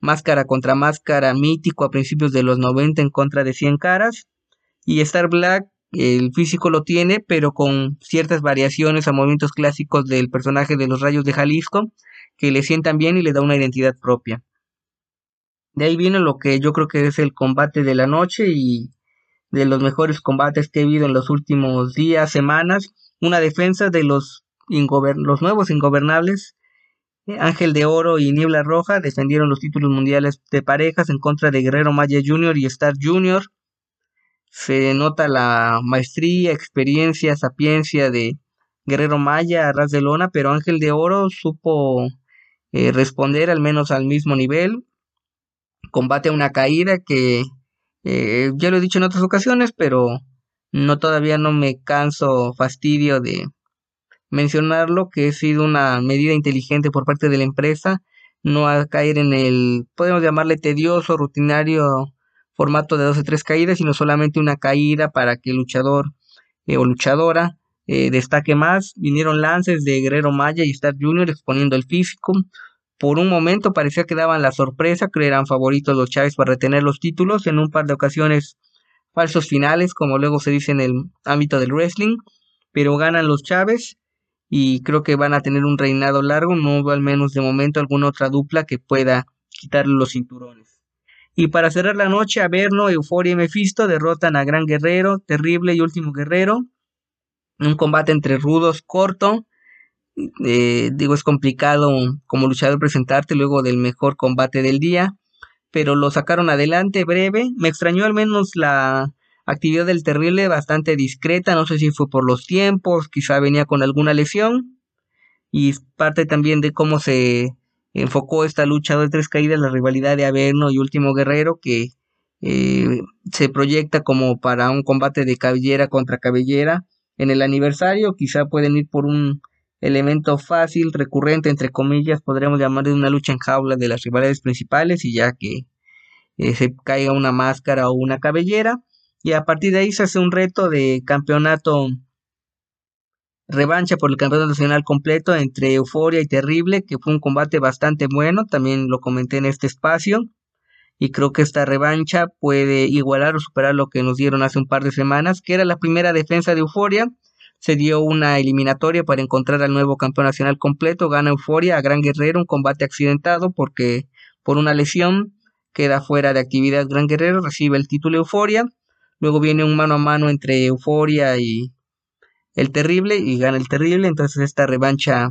máscara contra máscara mítico a principios de los 90 en contra de 100 caras, y Star Black el físico lo tiene, pero con ciertas variaciones a movimientos clásicos del personaje de los Rayos de Jalisco, que le sientan bien y le da una identidad propia. De ahí viene lo que yo creo que es el combate de la noche y de los mejores combates que he visto en los últimos días, semanas. Una defensa de los, los nuevos ingobernables. Ángel de Oro y Niebla Roja defendieron los títulos mundiales de parejas en contra de Guerrero Maya Jr. y Star Jr. Se nota la maestría, experiencia, sapiencia de Guerrero Maya a ras de lona, pero Ángel de Oro supo eh, responder al menos al mismo nivel. Combate a una caída que eh, ya lo he dicho en otras ocasiones, pero no todavía no me canso fastidio de mencionarlo, que ha sido una medida inteligente por parte de la empresa, no a caer en el, podemos llamarle tedioso, rutinario formato de 12 tres caídas, sino solamente una caída para que el luchador eh, o luchadora eh, destaque más. Vinieron lances de Guerrero Maya y Star Junior exponiendo el físico. Por un momento parecía que daban la sorpresa, que favoritos los Chávez para retener los títulos, en un par de ocasiones falsos finales, como luego se dice en el ámbito del wrestling, pero ganan los Chávez y creo que van a tener un reinado largo, no hubo al menos de momento alguna otra dupla que pueda quitarle los cinturones. Y para cerrar la noche, Averno, Euforia y Mephisto derrotan a Gran Guerrero, Terrible y Último Guerrero. Un combate entre rudos corto, eh, digo, es complicado como luchador presentarte luego del mejor combate del día, pero lo sacaron adelante breve. Me extrañó al menos la actividad del terrible bastante discreta, no sé si fue por los tiempos, quizá venía con alguna lesión, y parte también de cómo se enfocó esta lucha de tres caídas, la rivalidad de Averno y Último Guerrero, que eh, se proyecta como para un combate de cabellera contra cabellera. En el aniversario quizá pueden ir por un elemento fácil, recurrente, entre comillas, podríamos llamar de una lucha en jaula de las rivalidades principales y ya que eh, se caiga una máscara o una cabellera. Y a partir de ahí se hace un reto de campeonato revancha por el campeonato nacional completo entre Euforia y Terrible, que fue un combate bastante bueno, también lo comenté en este espacio. Y creo que esta revancha puede igualar o superar lo que nos dieron hace un par de semanas, que era la primera defensa de Euforia se dio una eliminatoria para encontrar al nuevo campeón nacional completo, gana Euforia a Gran Guerrero, un combate accidentado porque por una lesión queda fuera de actividad Gran Guerrero, recibe el título Euforia, luego viene un mano a mano entre Euforia y el Terrible y gana el Terrible, entonces esta revancha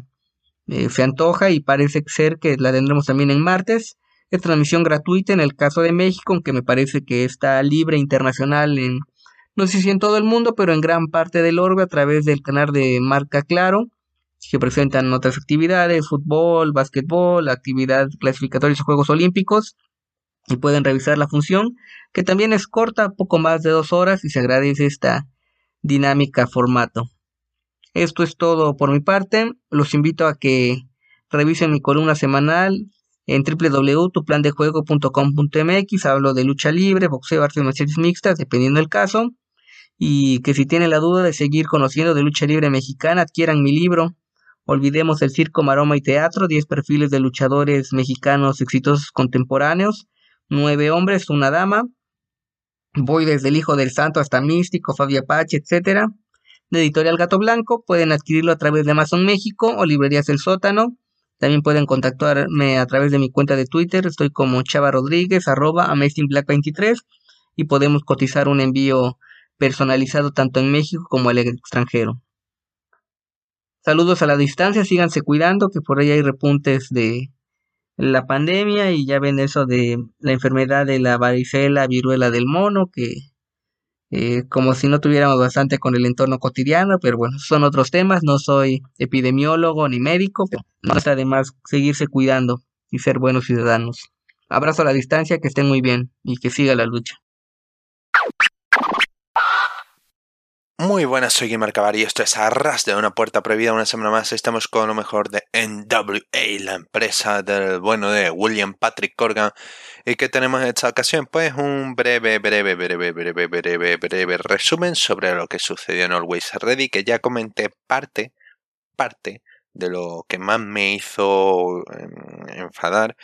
eh, se antoja y parece ser que la tendremos también en martes. Es transmisión gratuita en el caso de México, aunque me parece que está libre internacional en no sé si en todo el mundo, pero en gran parte del orbe a través del canal de Marca Claro, que presentan otras actividades, fútbol, básquetbol, actividad clasificatorias y Juegos Olímpicos, y pueden revisar la función, que también es corta, poco más de dos horas, y se agradece esta dinámica formato. Esto es todo por mi parte, los invito a que revisen mi columna semanal en www.tuplandejuego.com.mx, hablo de lucha libre, boxeo, artes marciales mixtas, dependiendo del caso, y que si tienen la duda de seguir conociendo de lucha libre mexicana, adquieran mi libro. Olvidemos el circo, maroma y teatro, 10 perfiles de luchadores mexicanos exitosos contemporáneos, 9 hombres, una dama. Voy desde el Hijo del Santo hasta Místico, Fabio Apache, etc. De Editorial Gato Blanco, pueden adquirirlo a través de Amazon México o Librerías El Sótano. También pueden contactarme a través de mi cuenta de Twitter, estoy como Chava Rodríguez, arroba AmazingBlack23 y podemos cotizar un envío personalizado tanto en México como en el extranjero. Saludos a la distancia, síganse cuidando, que por ahí hay repuntes de la pandemia y ya ven eso de la enfermedad de la varicela, viruela del mono, que eh, como si no tuviéramos bastante con el entorno cotidiano, pero bueno, son otros temas, no soy epidemiólogo ni médico, pero no está de más seguirse cuidando y ser buenos ciudadanos. Abrazo a la distancia, que estén muy bien y que siga la lucha. Muy buenas, soy Guimar Cabar y esto es Arras de una puerta prohibida. Una semana más estamos con lo mejor de NWA, la empresa del bueno de William Patrick Corgan. ¿Y que tenemos en esta ocasión? Pues un breve, breve, breve, breve, breve, breve resumen sobre lo que sucedió en Always Ready, que ya comenté parte, parte de lo que más me hizo enfadar.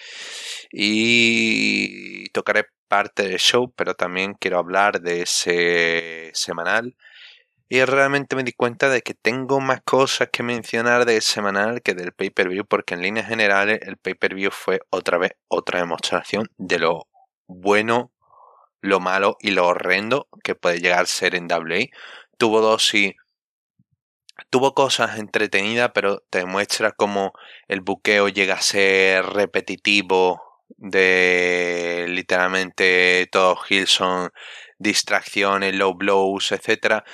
Y tocaré parte del show, pero también quiero hablar de ese semanal y realmente me di cuenta de que tengo más cosas que mencionar del semanal que del pay-per-view, porque en líneas generales el pay-per-view fue otra vez otra demostración de lo bueno, lo malo y lo horrendo que puede llegar a ser en WA. Tuvo dos y tuvo cosas entretenidas, pero te demuestra cómo el buqueo llega a ser repetitivo de literalmente todo Hilson, distracciones, low blows, etcétera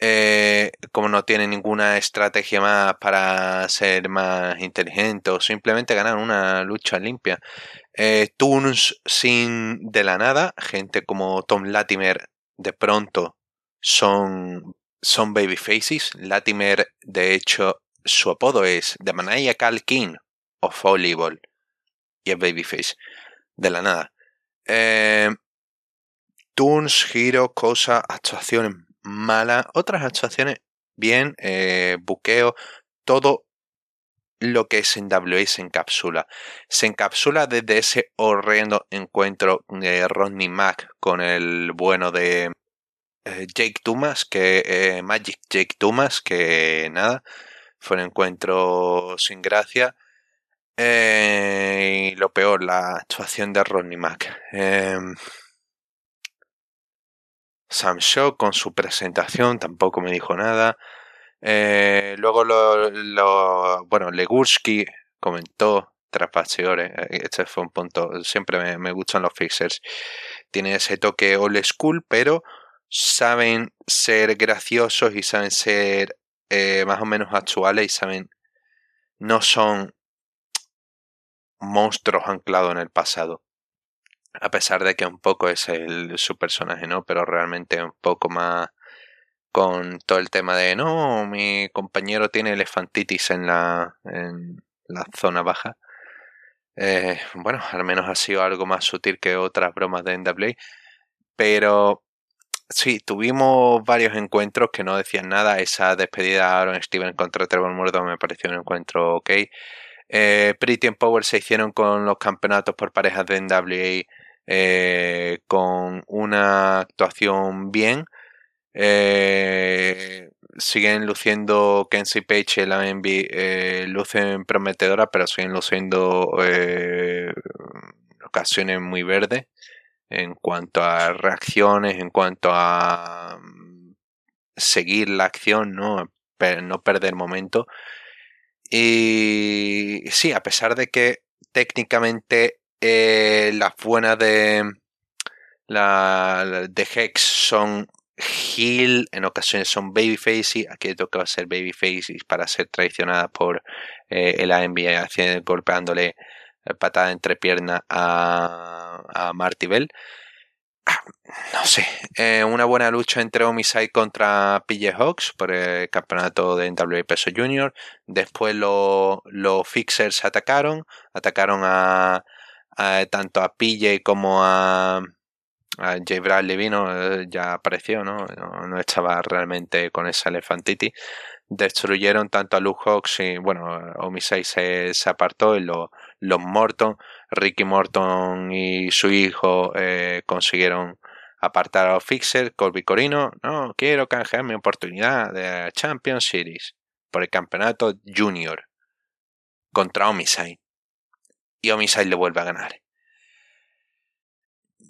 eh, como no tiene ninguna estrategia más para ser más inteligente o simplemente ganar una lucha limpia. Eh, Tunes sin de la nada, gente como Tom Latimer de pronto son, son babyfaces. Latimer, de hecho, su apodo es The Maniacal King of Volleyball y es babyface de la nada. Eh, Toons, giro, cosa, actuaciones mala, otras actuaciones bien, eh, buqueo, todo lo que es en WA se encapsula. Se encapsula desde ese horrendo encuentro de Rodney Mac con el bueno de eh, Jake Dumas, que eh, Magic Jake Dumas, que nada, fue un encuentro sin gracia. y lo peor, la actuación de Rodney Mac. Sam con su presentación tampoco me dijo nada. Eh, luego lo, bueno, Legursky comentó tras eh, este fue un punto, siempre me, gustan los fixers. Tiene ese toque old school, pero saben ser graciosos y saben ser eh, más o menos actuales y saben, no son monstruos anclados en el pasado a pesar de que un poco es su personaje, ¿no? Pero realmente un poco más con todo el tema de, no, mi compañero tiene elefantitis en la, en la zona baja. Eh, bueno, al menos ha sido algo más sutil que otras bromas de NWA. Pero sí, tuvimos varios encuentros que no decían nada. Esa despedida de Aaron Steven contra Trevor Murdo me pareció un encuentro ok. Eh, Pretty Power se hicieron con los campeonatos por parejas de NWA eh, con una actuación bien. Eh, siguen luciendo Kenzie Page y la MB eh, lucen prometedora, pero siguen luciendo ocasiones muy verdes en cuanto a reacciones, en cuanto a mm, seguir la acción, ¿no? no perder momento. Y sí, a pesar de que técnicamente eh, las buenas de la de Hex son Hill, en ocasiones son Babyface, aquí toca ser Babyface para ser traicionada por eh, el AMB haciendo, golpeándole patada entre piernas a, a Marty Bell. No sé, eh, una buena lucha entre Homicide contra PJ Hawks por el campeonato de NWA Peso Junior. Después los Fixers atacaron, atacaron a, tanto a PJ como a, a J. Bradley vino, eh, ya apareció, ¿no? ¿no? estaba realmente con esa elefantitis. Destruyeron tanto a Luke Hawks y, bueno, Homicide se, se apartó y los Morton, Ricky Morton y su hijo eh, consiguieron apartar a los Fixers. Colby Corino, no, quiero canjear mi oportunidad de Champion Series por el campeonato Junior contra Homicide y Homicide le vuelve a ganar.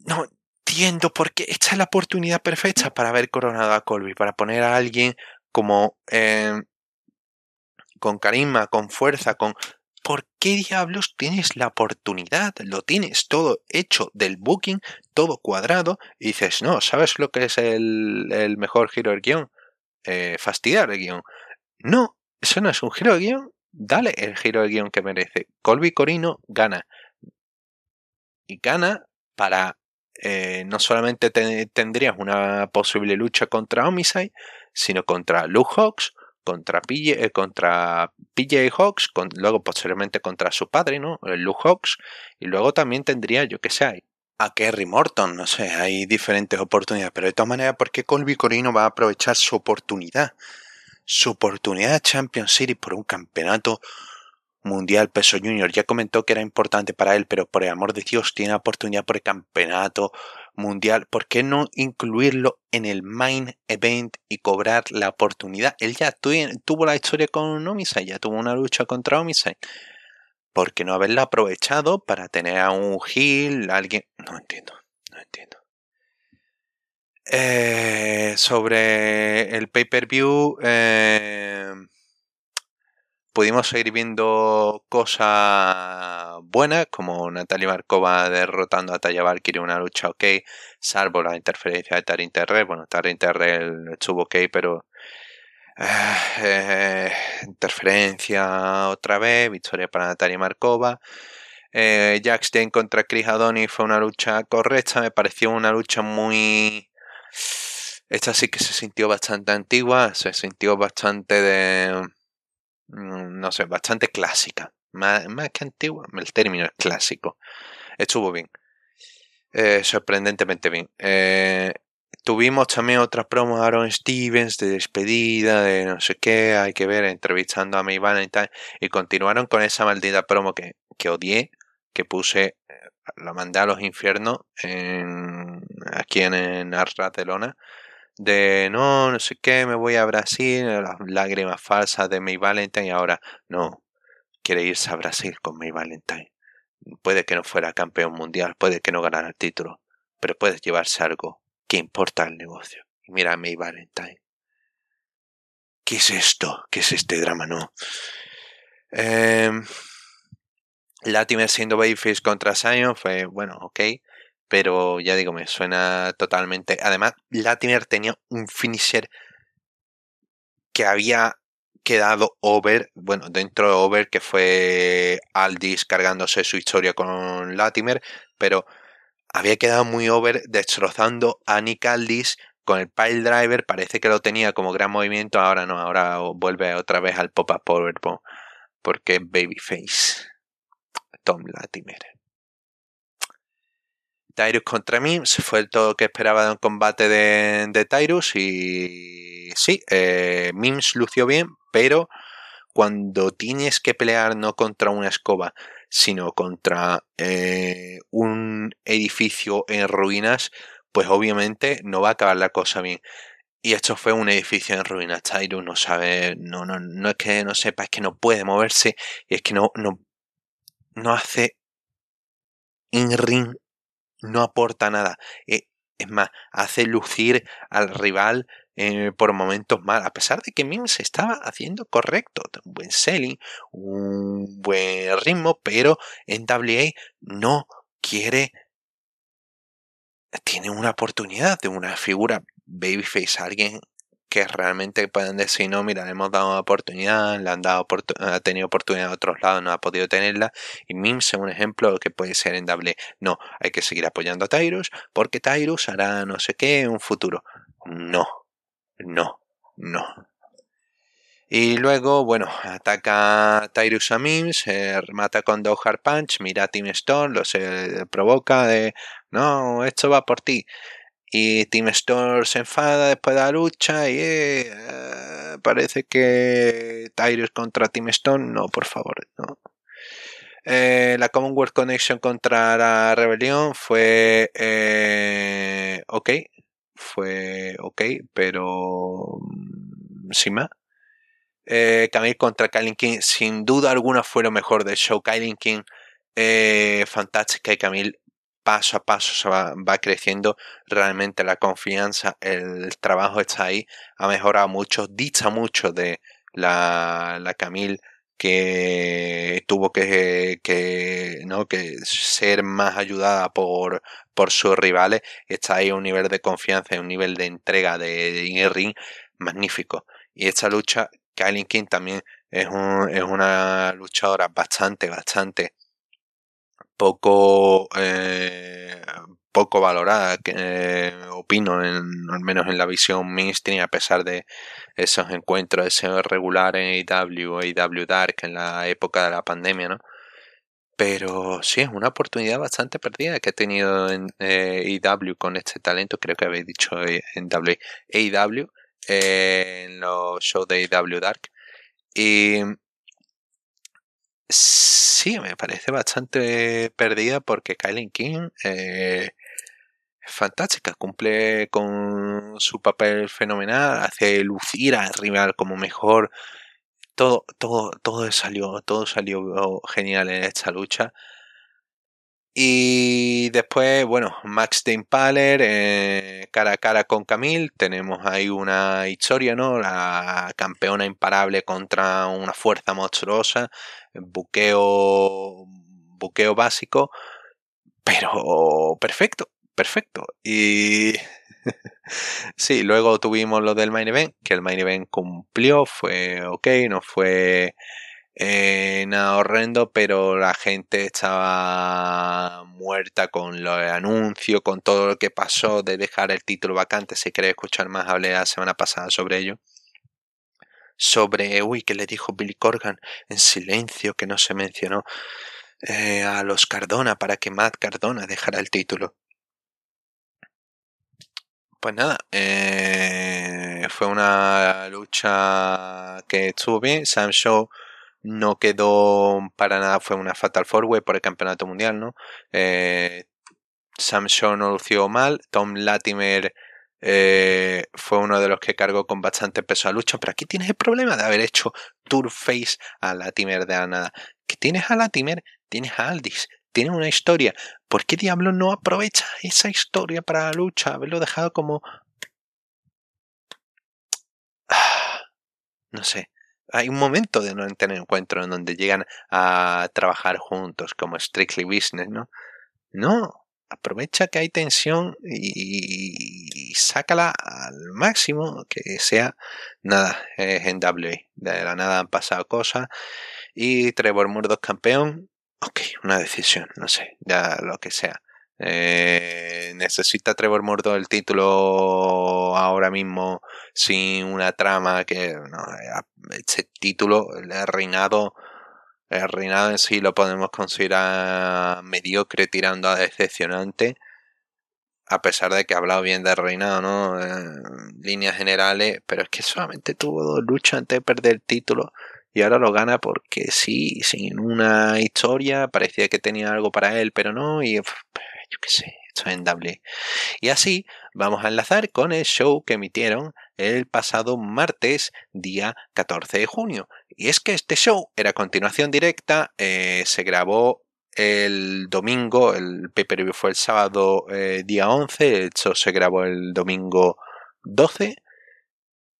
No entiendo por qué. Esta es la oportunidad perfecta para haber coronado a Colby, para poner a alguien como em, con carisma, con fuerza, con... ¿Por qué diablos tienes la oportunidad? Lo tienes todo hecho del booking, todo cuadrado, y dices, no, ¿sabes lo que es el, el mejor giro del guion? Eh, fastidiar el guion. No, eso no es un giro de guion, dale el giro de guion que merece. Colby Corino gana. Y gana para. Eh, no solamente tendrías una posible lucha contra Homicide, sino contra Luke Hawks, contra PJ, eh, contra Hawks, luego posteriormente contra su padre, ¿no? Luke Hawks, y luego también tendría, yo que sé, a Kerry Morton, no sé, hay diferentes oportunidades, pero de todas maneras, ¿por qué Colby Corino va a aprovechar su oportunidad? Su oportunidad de Champions Series por un campeonato mundial peso junior. Ya comentó que era importante para él, pero por el amor de Dios tiene oportunidad por el campeonato mundial. ¿Por qué no incluirlo en el main event y cobrar la oportunidad? Él ya tuvo la historia con Omisai, ya tuvo una lucha contra Omisai. ¿Por qué no haberla aprovechado para tener a un heel, alguien? No entiendo, no entiendo. Eh, sobre el pay-per-view, eh, pudimos seguir viendo cosas buenas, como Natalia Markova derrotando a Taya Valkyrie una lucha ok, salvo la interferencia de Tarin Terrell. Bueno, Tarin estuvo ok, pero eh, interferencia otra vez, victoria para Natalia Markova. Eh, Jack contra Chris Adoni fue una lucha correcta, me pareció una lucha muy... Esta sí que se sintió bastante antigua, se sintió bastante de Mm, no sé, bastante clásica. Más, que antigua, el término es clásico. Estuvo bien. Eh, sorprendentemente bien. Eh, tuvimos también otras promos de Aaron Stevens de despedida, de no sé qué, hay que ver, entrevistando a May Valentine. Y continuaron con esa maldita promo que, que odié, que puse, eh, la mandé a los infiernos en, aquí en, en Arras de no, no sé qué, me voy a Brasil, las lágrimas falsas de May Valentine y ahora no, quiere irse a Brasil con May Valentine. Puede que no fuera campeón mundial, puede que no ganara el título, pero puede llevarse algo que importa el negocio. Mira May Valentine. ¿Qué es esto? ¿Qué es este drama? No. Eh, Latimer siendo Babyface contra Zion fue, bueno, ok pero ya digo, me suena totalmente. Además, Latimer tenía un finisher que había quedado over, bueno, dentro de over, que fue Aldis cargándose su historia con Latimer, pero había quedado muy over destrozando a Nick Aldis con el pile driver, parece que lo tenía como gran movimiento, ahora no, ahora vuelve otra vez al pop-up powerbomb, porque babyface. Tom Latimer. Tyrus contra Mims fue todo lo que esperaba de un combate de, de Tyrus y sí, eh, Mims lució bien, pero cuando tienes que pelear no contra una escoba, sino contra eh, un edificio en ruinas, pues obviamente no va a acabar la cosa bien. Y esto fue un edificio en ruinas. Tyrus no sabe, no, no, no es que no sepa, es que no puede moverse y es que no, no, no hace in-ring no aporta nada. Eh, es más, hace lucir al rival eh, por momentos mal, a pesar de que Mims estaba haciendo correcto, un buen selling, un buen ritmo, pero en WA no quiere, tiene una oportunidad de una figura babyface, alguien que realmente pueden decir, no, mira, le hemos dado oportunidad, le han dado ha tenido oportunidad en otros lados, no ha podido tenerla. Y Mims es un ejemplo que puede ser en Double. No, hay que seguir apoyando a Tyrus porque Tyrus hará no sé qué en un futuro. No, no, no. Y luego, bueno, ataca Tyrus a Mims, se remata con Dog Hard Punch, mira a Team Stone, lo se provoca de, no, esto va por ti. Y Team Storm se enfada después de la lucha y eh, parece que Tyrus contra Team Stone, no, por favor, no. Eh, la Commonwealth Connection contra la Rebelión fue eh, ok, fue ok, pero mm, sin más. Eh, Camille contra Kylie King, sin duda alguna fue lo mejor del show. Kylie King, fantástica y Camille paso a paso se va, creciendo realmente la confianza, el trabajo está ahí, ha mejorado mucho, dicha mucho de la, la Camille que tuvo que, que, ¿no? que ser más ayudada por, por sus rivales, está ahí un nivel de confianza y un nivel de entrega de, de ring magnífico. Y esta lucha, Kylie King también es, un, es una luchadora bastante, bastante poco eh, poco valorada, que, eh, opino, en, al menos en la visión mainstream, a pesar de esos encuentros, ese regular en AW, AW Dark en la época de la pandemia, ¿no? Pero sí, es una oportunidad bastante perdida que ha tenido en eh, AW con este talento, creo que habéis dicho en w, AW, eh, en los shows de AW Dark. Y sí, me parece bastante perdida porque Kylie King eh, es fantástica, cumple con su papel fenomenal, hace lucir al rival como mejor. Todo, todo, todo salió, todo salió genial en esta lucha. Y después, bueno, Max de Impaler, eh, cara a cara con Camille. Tenemos ahí una historia, ¿no? La campeona imparable contra una fuerza monstruosa. Buqueo, buqueo básico, pero perfecto perfecto. Y sí, luego tuvimos lo del main event, que el main event cumplió, fue ok, no fue eh, nada horrendo, pero la gente estaba muerta con lo de anuncio, con todo lo que pasó de dejar el título vacante. Si queréis escuchar más, hablé la semana pasada sobre ello. Sobre, uy, que le dijo Billy Corgan en silencio, que no se mencionó eh, a los Cardona para que Matt Cardona dejara el título. Pues nada, eh, fue una lucha que estuvo bien. Sam Show no quedó para nada, fue una Fatal Four Way por el campeonato mundial, ¿no? Eh, Sam Show no lució mal. Tom Latimer eh, fue uno de los que cargó con bastante peso a lucha, pero aquí tienes el problema de haber hecho Tour Face a Latimer de la nada. Que tienes a Latimer, tienes a Aldis, tiene una historia. ¿Por qué diablo no aprovecha esa historia para la lucha? Haberlo dejado como... No sé. Hay un momento de no tener encuentro en donde llegan a trabajar juntos como Strictly Business, ¿no? No, aprovecha que hay tensión y, sácala al máximo, que sea nada, en W. De la nada han pasado cosas y Trevor Murdoch campeón Ok, una decisión, no sé, ya lo que sea. Eh, ¿Necesita Trevor Mordo el título ahora mismo sin una trama que no, este título, el reinado, el reinado en sí lo podemos considerar mediocre tirando a decepcionante? A pesar de que ha hablado bien del reinado, ¿no? En líneas generales, pero es que solamente tuvo dos luchas antes de perder el título y ahora lo gana porque sí, sin una historia, parecía que tenía algo para él, pero no, y yo qué sé, esto es endable. Y así vamos a enlazar con el show que emitieron el pasado martes, día 14 de junio. Y es que este show era continuación directa, eh, se grabó el domingo, el pay per fue el sábado eh, día 11, el show se grabó el domingo 12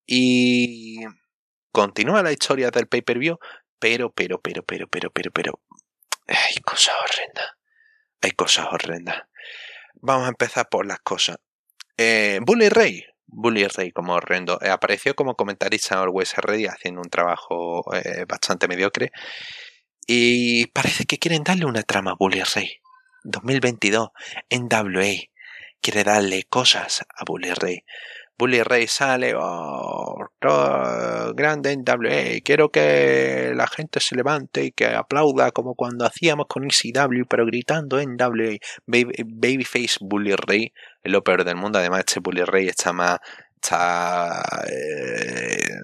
y Continúa la historia del pay-per-view, pero, pero, pero, pero, pero, pero, pero. Hay cosas horrendas. Hay cosas horrendas. Vamos a empezar por las cosas. Eh, Bully Ray. Bully Ray como horrendo. Eh, apareció como comentarista en Always Ready haciendo un trabajo eh, bastante mediocre. Y parece que quieren darle una trama a Bully Ray. 2022 en WA. Quiere darle cosas a Bully Ray. Bully Ray sale, oh, grande en WA, quiero que la gente se levante y que aplauda como cuando hacíamos con ECW, pero gritando en WA. Babyface Bully Ray es lo peor del mundo, además este Bully Ray está más... está... Eh,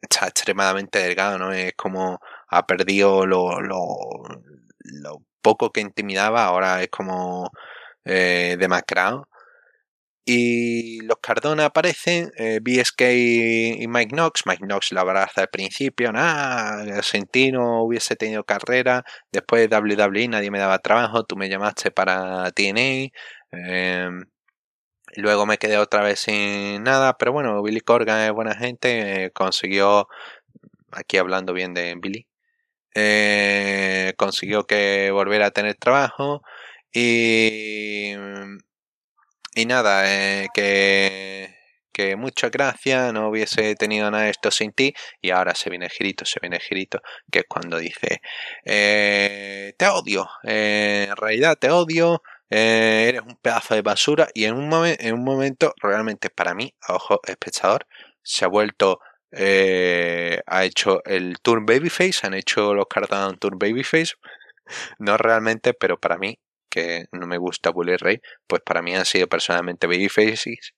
está extremadamente delgado, ¿no? Es como ha perdido lo, lo, poco que intimidaba, ahora es como eh, demacrado y los Cardona aparecen, eh, BSK y Mike Knox. Mike Knox la abraza al principio, nada, sin no hubiese tenido carrera. Después de WWE nadie me daba trabajo, tú me llamaste para TNA. Em, luego me quedé otra vez sin nada, pero bueno, Billy Corgan es buena gente, eh, consiguió, aquí hablando bien de Billy, eh, consiguió que volviera a tener trabajo y y nada, eh, que, que mucha gracia, no hubiese tenido nada de esto sin ti, y ahora se viene girito, se viene girito, que es cuando dice, eh, te odio, en realidad te odio, eres un pedazo de basura, y en un, en un momento, realmente para mí, ojo espectador, se ha vuelto ha hecho el Turn Babyface, han hecho los Cardano Turn Babyface. No realmente, pero para mí que no me gusta Bully Ray, pues para mí han sido personalmente Babyfaces.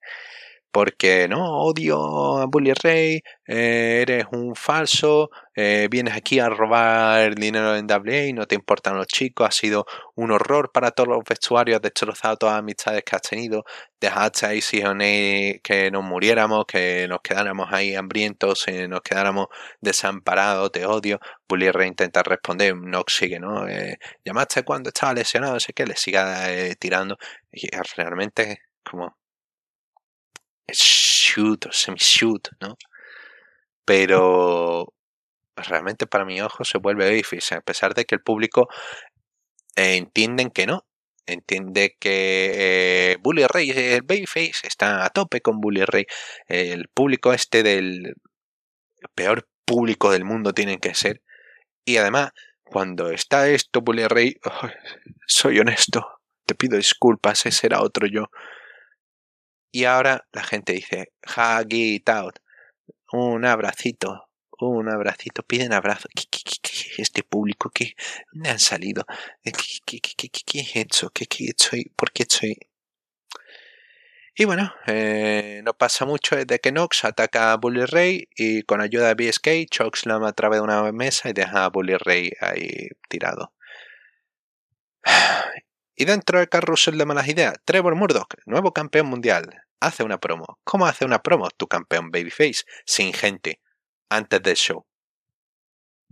Porque no, odio a Bully Ray, eh, eres un falso, eh, vienes aquí a robar dinero en WA no te importan los chicos, ha sido un horror para todos los vestuarios, has destrozado todas las amistades que has tenido, dejaste a Easy que nos muriéramos, que nos quedáramos ahí hambrientos, eh, nos quedáramos desamparados, te odio. Bully Ray intenta responder, no sigue, ¿no? llamaste cuando estaba lesionado, sé qué, le siga tirando y realmente como shoot o semi-shoot, ¿no? Pero realmente para mi ojo se vuelve difícil, a pesar de que el público eh, entienden que no. Entiende que eh, Bully Babyface, está a tope con Bully el público este del peor público del mundo tienen que ser. Y además, cuando está esto, Bully soy honesto, te pido disculpas, ese era otro yo. Y ahora la gente dice, hug out, un abracito, un abracito, piden abrazo. ¿Qué, qué, este público? ¿Qué, ¿Dónde han salido? ¿Qué, qué, qué, qué, he hecho? ¿Qué, qué hecho? ¿Por qué estoy...? Y bueno, eh, no pasa mucho desde que Nox ataca a Bully Ray y con ayuda de BSK, Chokeslam a través de una mesa y deja a Bully Ray ahí tirado. Y dentro del carrusel de malas ideas, Trevor Murdoch, nuevo campeón mundial, hace una promo. ¿Cómo hace una promo tu campeón Babyface? Sin gente, antes del show.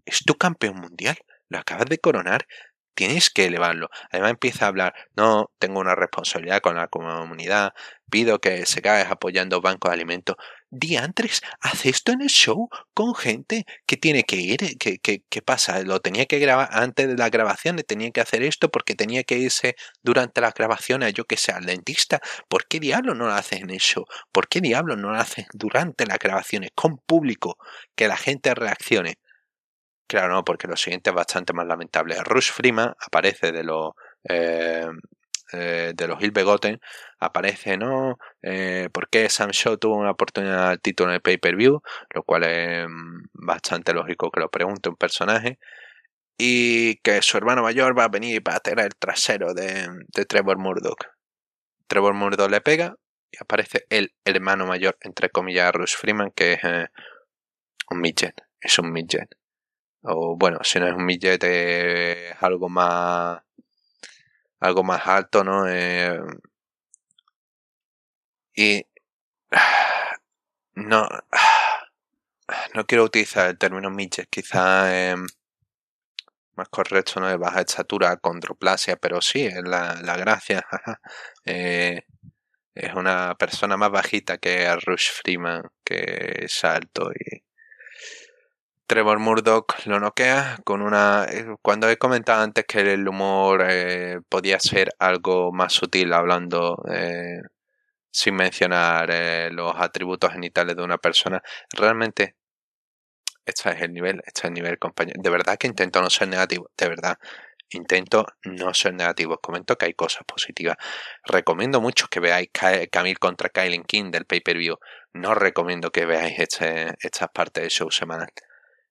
¿Es tu campeón mundial? ¿Lo acabas de coronar? Tienes que elevarlo. Además empieza a hablar, no, tengo una responsabilidad con la comunidad, pido que se caes apoyando bancos de alimentos diantres, hace esto en el show con gente que tiene que ir, ¿qué, pasa? Lo tenía que grabar antes de la grabación, tenía que hacer esto porque tenía que irse durante las grabaciones, yo que sé, al dentista. ¿Por qué diablo no lo haces en el show? ¿Por qué diablo no lo haces durante las grabaciones con público? Que la gente reaccione. Claro, no, porque lo siguiente es bastante más lamentable. Rush Freeman aparece de los eh, eh, de los Hilbegotten aparece, ¿no? Eh, ¿Por qué Sam Shaw tuvo una oportunidad al título en el pay-per-view? Lo cual es mm, bastante lógico que lo pregunte un personaje. Y que su hermano mayor va a venir para tener el trasero de, Trevor Murdoch. Trevor Murdoch le pega y aparece el hermano mayor, entre comillas, Rush Freeman, que es eh, un midget. Es un midget. O bueno, si no es un midget, es algo más algo más alto, ¿no? Eh, y no, no quiero utilizar el término midget, quizá más correcto, ¿no? De baja estatura, condroplasia, pero sí, es la, la gracia. eh, es una persona más bajita que Rush Freeman, que es alto y Trevor Murdoch lo noquea con una... Eh, cuando he comentado antes que el humor eh, podía ser algo más sutil hablando eh, sin mencionar los atributos genitales de una persona, realmente este es el nivel, este es el nivel, compañero. De verdad que intento no ser negativo, de verdad. Intento no ser negativo. Comento que hay cosas positivas. Recomiendo mucho que veáis Camille contra Kylie King del pay-per-view. No recomiendo que veáis este, estas partes del show semanal.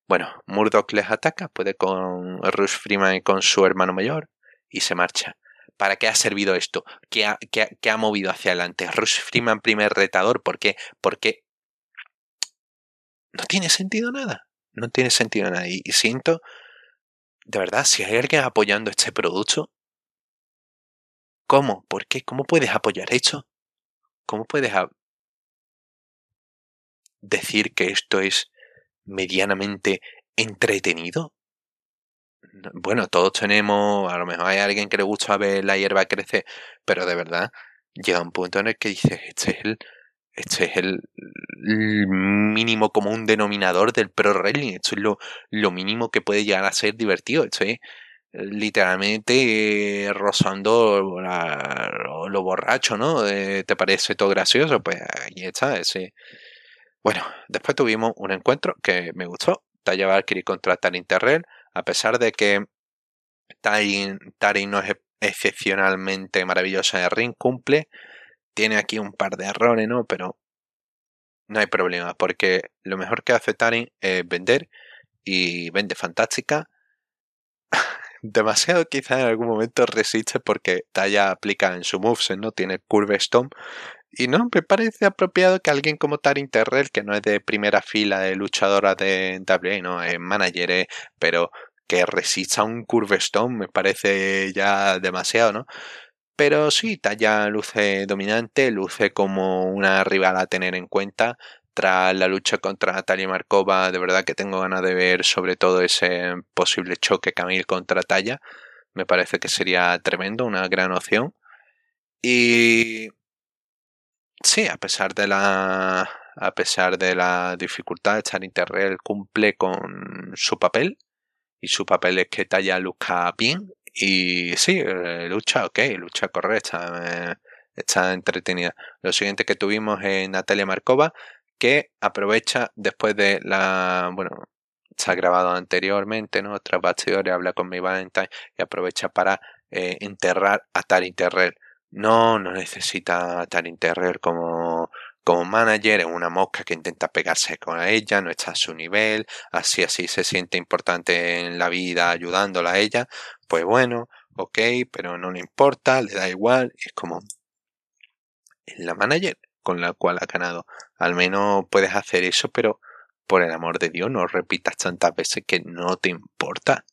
Bueno, Murdoch les ataca, puede con Rush Freeman y con su hermano mayor y se marcha. ¿Para qué ha servido esto? ¿Qué ha, movido hacia adelante? Rush Freeman primer retador, ¿por qué? Porque no tiene sentido nada. No tiene sentido nada. Y, siento, de verdad, si hay alguien apoyando este producto, ¿cómo? ¿Por qué? ¿Cómo puedes apoyar esto? ¿Cómo puedes decir que esto es medianamente entretenido. Bueno, todos tenemos, a lo mejor hay alguien que le gusta ver la hierba crecer, pero de verdad llega un punto en el que dices, este es el, este es el, mínimo común denominador del pro wrestling, esto es lo, lo mínimo que puede llegar a ser divertido, esto es literalmente rozando lo, borracho, ¿no? Eh, ¿Te parece todo gracioso? Pues ahí está, ese. Bueno, después tuvimos un encuentro que me gustó. Taya Valkyrie contra Tarin Terrell, a pesar de que Tarin, no es excepcionalmente maravillosa en ring, cumple. Tiene aquí un par de errores, ¿no? Pero no hay problema, porque lo mejor que hace Tarin es vender y vende fantástica demasiado quizá en algún momento resiste porque Taya aplica en su moveset, ¿no? Tiene Curve Stone. Y no, me parece apropiado que alguien como Tarin Terrell, que no es de primera fila de luchadora de WWE, no es manager, eh, pero que resista un Curve Stone me parece ya demasiado, ¿no? Pero sí, Taya luce dominante, luce como una rival a tener en cuenta tras la lucha contra Natalia Markova, de verdad que tengo ganas de ver sobre todo ese posible choque Camille contra Talla. Me parece que sería tremendo, una gran opción. Y sí, a pesar de la a pesar de la dificultad, Terrell cumple con su papel y su papel es que Talla lucha bien y sí, eh, lucha ok, lucha correcta, eh, está entretenida. Lo siguiente que tuvimos es Natalia Markova, que aprovecha después de la, bueno, se ha grabado anteriormente, ¿no? Tras bastidores habla con mi Valentine y aprovecha para eh, enterrar a Tarin Terrell. No, no necesita a Terrell como, como manager, es una mosca que intenta pegarse con ella, no está a su nivel, así así se siente importante en la vida ayudándola a ella, pues bueno, ok, pero no le importa, le da igual, es como la manager con la cual ha ganado. Al menos puedes hacer eso, pero por el amor de Dios, no repitas tantas veces que no te importa.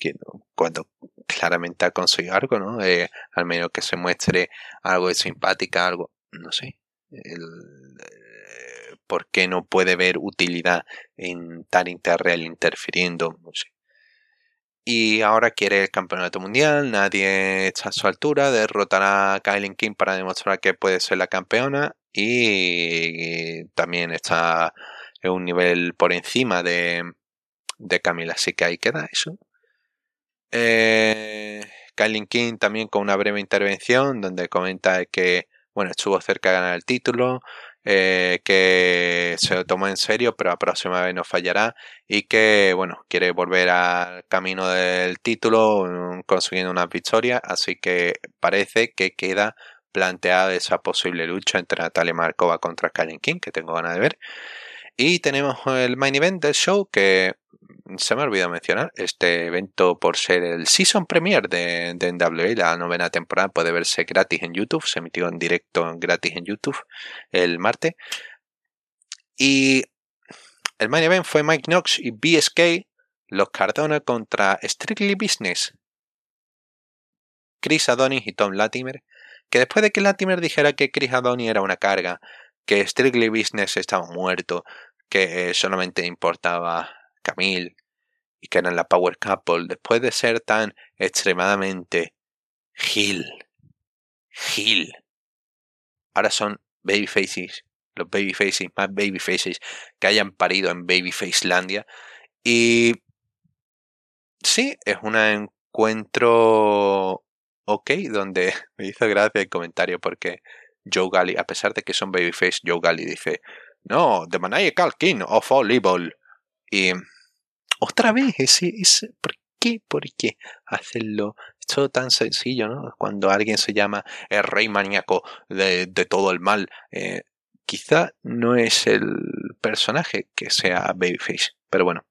Que cuando claramente ha conseguido algo, ¿no? Eh, al menos que se muestre algo de simpática, algo, no sé. El, eh, ¿Por qué no puede ver utilidad en tal Interreal interfiriendo? No sé. Y ahora quiere el campeonato mundial, nadie está a su altura, derrotará a Kylie King para demostrar que puede ser la campeona y también está en un nivel por encima de, de Camila, así que ahí queda eso. Eh, King también con una breve intervención donde comenta que bueno estuvo cerca de ganar el título, eh, que se lo tomó en serio, pero la próxima vez no fallará y que, bueno, quiere volver al camino del título mm, consiguiendo una victoria, así que parece que queda planteada esa posible lucha entre Natalia Markova contra Karen King, que tengo ganas de ver. Y tenemos el main event del show que se me ha olvidado mencionar. Este evento, por ser el season premiere de, de NWA, la novena temporada, puede verse gratis en YouTube. Se emitió en directo gratis en YouTube el martes. Y el main event fue Mike Knox y BSK, los Cardona contra Strictly Business. Chris Adonis y Tom Latimer. Que después de que Latimer dijera que Chris Adonis era una carga, que Strictly Business estaba muerto, que solamente importaba Camille y que eran la Power Couple, después de ser tan extremadamente Gil, Gil, ahora son Babyfaces, los Babyfaces, más Babyfaces que hayan parido en Babyfacelandia. Y sí, es un encuentro ok, donde me hizo gracia el comentario porque Joe Galley, a pesar de que son Babyface, Joe Galley dice, no, The Maniacal King of All Evil. Y otra vez, ese, ese, ¿por qué? ¿Por qué hacerlo? Esto tan sencillo, ¿no? Cuando alguien se llama el rey maníaco de, todo el mal, eh, quizá no es el personaje que sea Babyface, pero bueno.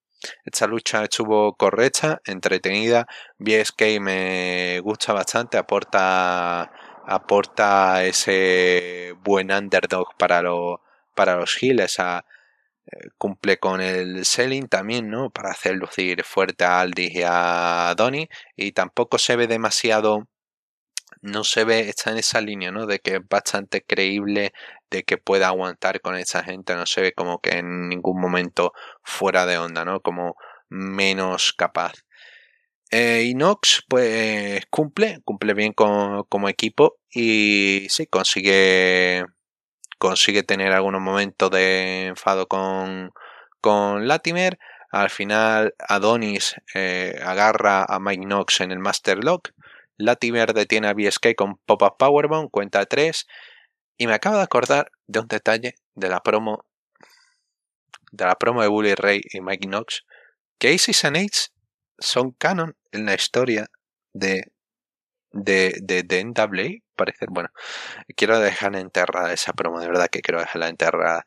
Esta lucha estuvo correcta, entretenida. BSK me gusta bastante, aporta aporta ese buen underdog para los para los heels, a, cumple con el selling también, ¿no? Para hacer lucir fuerte a Aldi y a Donny. Y tampoco se ve demasiado. No se ve, está en esa línea, ¿no? De que es bastante creíble de que pueda aguantar con esa gente. No se ve como que en ningún momento fuera de onda, ¿no? Como menos capaz. Eh, Inox, pues cumple, cumple bien como equipo y sí, consigue consigue tener algunos momentos de enfado con, con Latimer. Al final, Adonis eh, agarra a Mike Knox en el Master Lock. Latimer detiene a BSK con Pop-Up Powerbomb, cuenta 3. Y me acabo de acordar de un detalle de la promo de la promo de Bully Ray y Mike Knox, que Aces and son canon en la historia de de, de, de parece. Bueno, quiero dejar enterrada esa promo, de verdad que quiero dejarla enterrada.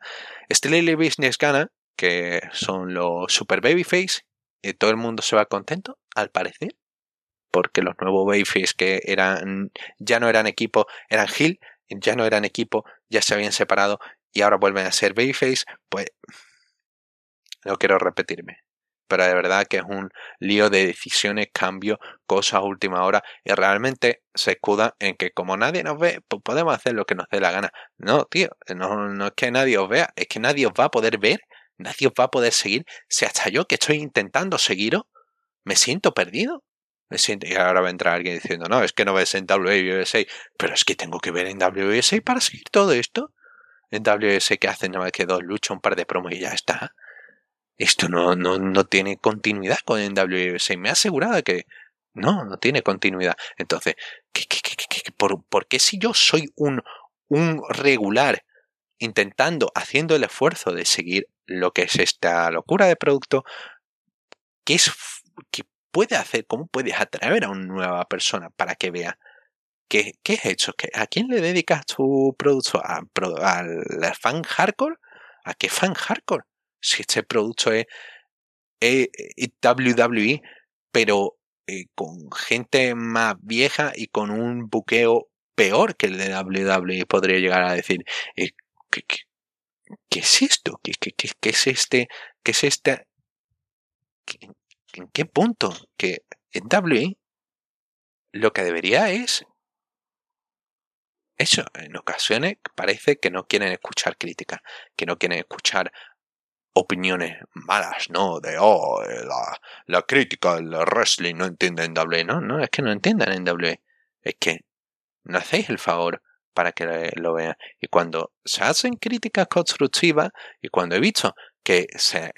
Steely Business gana, que son los Super Babyface, y todo el mundo se va contento, al parecer, porque los nuevos Babyface que eran, ya no eran equipo, eran Hill, ya no eran equipo, ya se habían separado y ahora vuelven a ser Babyface, pues no quiero repetirme pero de verdad que es un lío de decisiones, cambio, cosas a última hora y realmente se escuda en que como nadie nos ve, pues podemos hacer lo que nos dé la gana. No, tío, no, no es que nadie os vea, es que nadie os va a poder ver, nadie os va a poder seguir. Si hasta yo que estoy intentando seguiros, me siento perdido. Me siento, y ahora va a entrar alguien diciendo, no, es que no ves en WSA, pero es que tengo que ver en WSA para seguir todo esto. En WSA que hacen nada más que dos luchas, un par de promos y ya está. Esto no, no, no tiene continuidad con el WSA. Me ha asegurado que no, no tiene continuidad. Entonces, ¿qué, qué, qué, por, por, qué si yo soy un, un regular intentando, haciendo el esfuerzo de seguir lo que es esta locura de producto, qué es qué puede hacer, cómo puedes atraer a una nueva persona para que vea qué, qué es hecho, a quién le dedicas tu producto, al fan hardcore, a qué fan hardcore, si este producto es, WWE, pero eh, con gente más vieja y con un buqueo peor que el de WWE, podría llegar a decir, eh, ¿qué, qué, es esto? ¿Qué, qué, es este? ¿Qué es este? ¿En qué punto? Que en WWE lo que debería es eso, en ocasiones parece que no quieren escuchar críticas, que no quieren escuchar opiniones malas, ¿no? De, oh, eh, la, la crítica del wrestling no entiende en W. No, no, es que no entiendan en W. Es que no hacéis el favor para que lo vean. Y cuando se hacen críticas constructivas, y cuando he visto que se,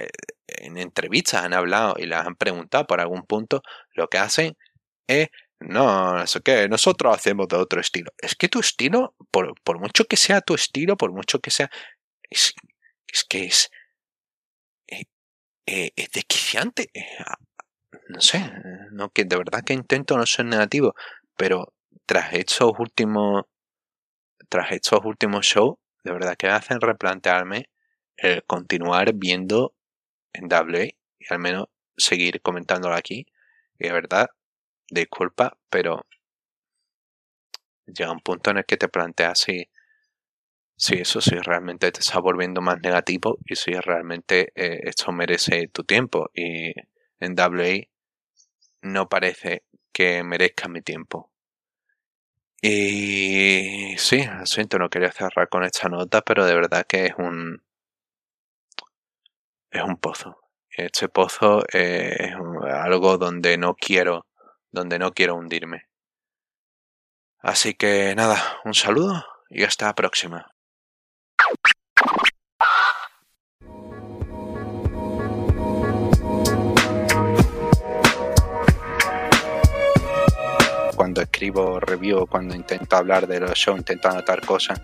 en entrevistas han hablado y las han preguntado por algún punto, lo que hacen es, no, sé qué, nosotros hacemos de otro estilo. Es que tu estilo, por, por mucho que sea tu estilo, por mucho que sea, es, es que es, eh, es desquiciante. Eh, no sé, no, que de verdad que intento no ser negativo, pero tras estos últimos, tras estos últimos shows, de verdad que me hacen replantearme el continuar viendo en W y al menos seguir comentándolo aquí. Y de verdad, disculpa, pero llega un punto en el que te planteas si Sí, eso sí, realmente te está volviendo más negativo y si realmente eh, esto merece tu tiempo. Y en WA no parece que merezca mi tiempo. Y sí, siento, no quería cerrar con esta nota, pero de verdad que es un. Es un pozo. Este pozo es algo donde no quiero. Donde no quiero hundirme. Así que nada, un saludo y hasta la próxima. Cuando escribo review, cuando intento hablar de los shows, intento anotar cosas,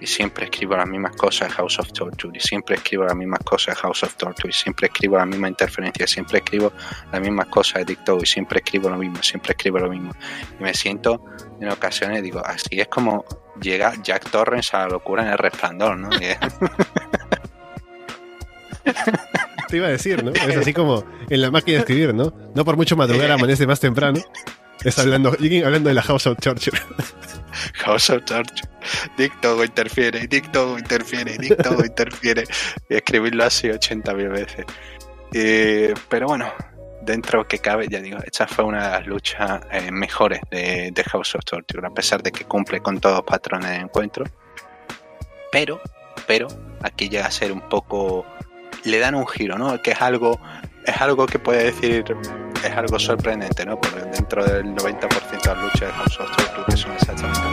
y siempre escribo las mismas cosas de House of Torture, y siempre escribo las mismas cosas de House of Torture, y siempre escribo la misma interferencia, siempre escribo las mismas cosas de TikTok, y siempre escribo lo mismo, siempre escribo lo mismo. Y me siento en ocasiones, digo, así es como llega Jack Torrens a la locura en el resplandor, ¿no? Te iba a decir, ¿no? Es así como en la máquina de escribir, ¿no? No por mucho madrugar amanece más temprano. Está hablando, hablando de la House of Torture. House of Torture. Dicto interfiere, dicto interfiere, dicto interfiere. Y escribirlo así 80.000 veces. pero bueno, dentro que cabe, ya digo, esta fue una de las luchas eh, mejores de, de, House of Torture, a pesar de que cumple con todos los patrones de encuentro. Pero, pero, aquí llega a ser un poco. Le dan un giro, ¿no? Que es algo, es algo que puede decir, es algo sorprendente, ¿no? Porque dentro del 90% de las luchas de House of Torture, que son exactamente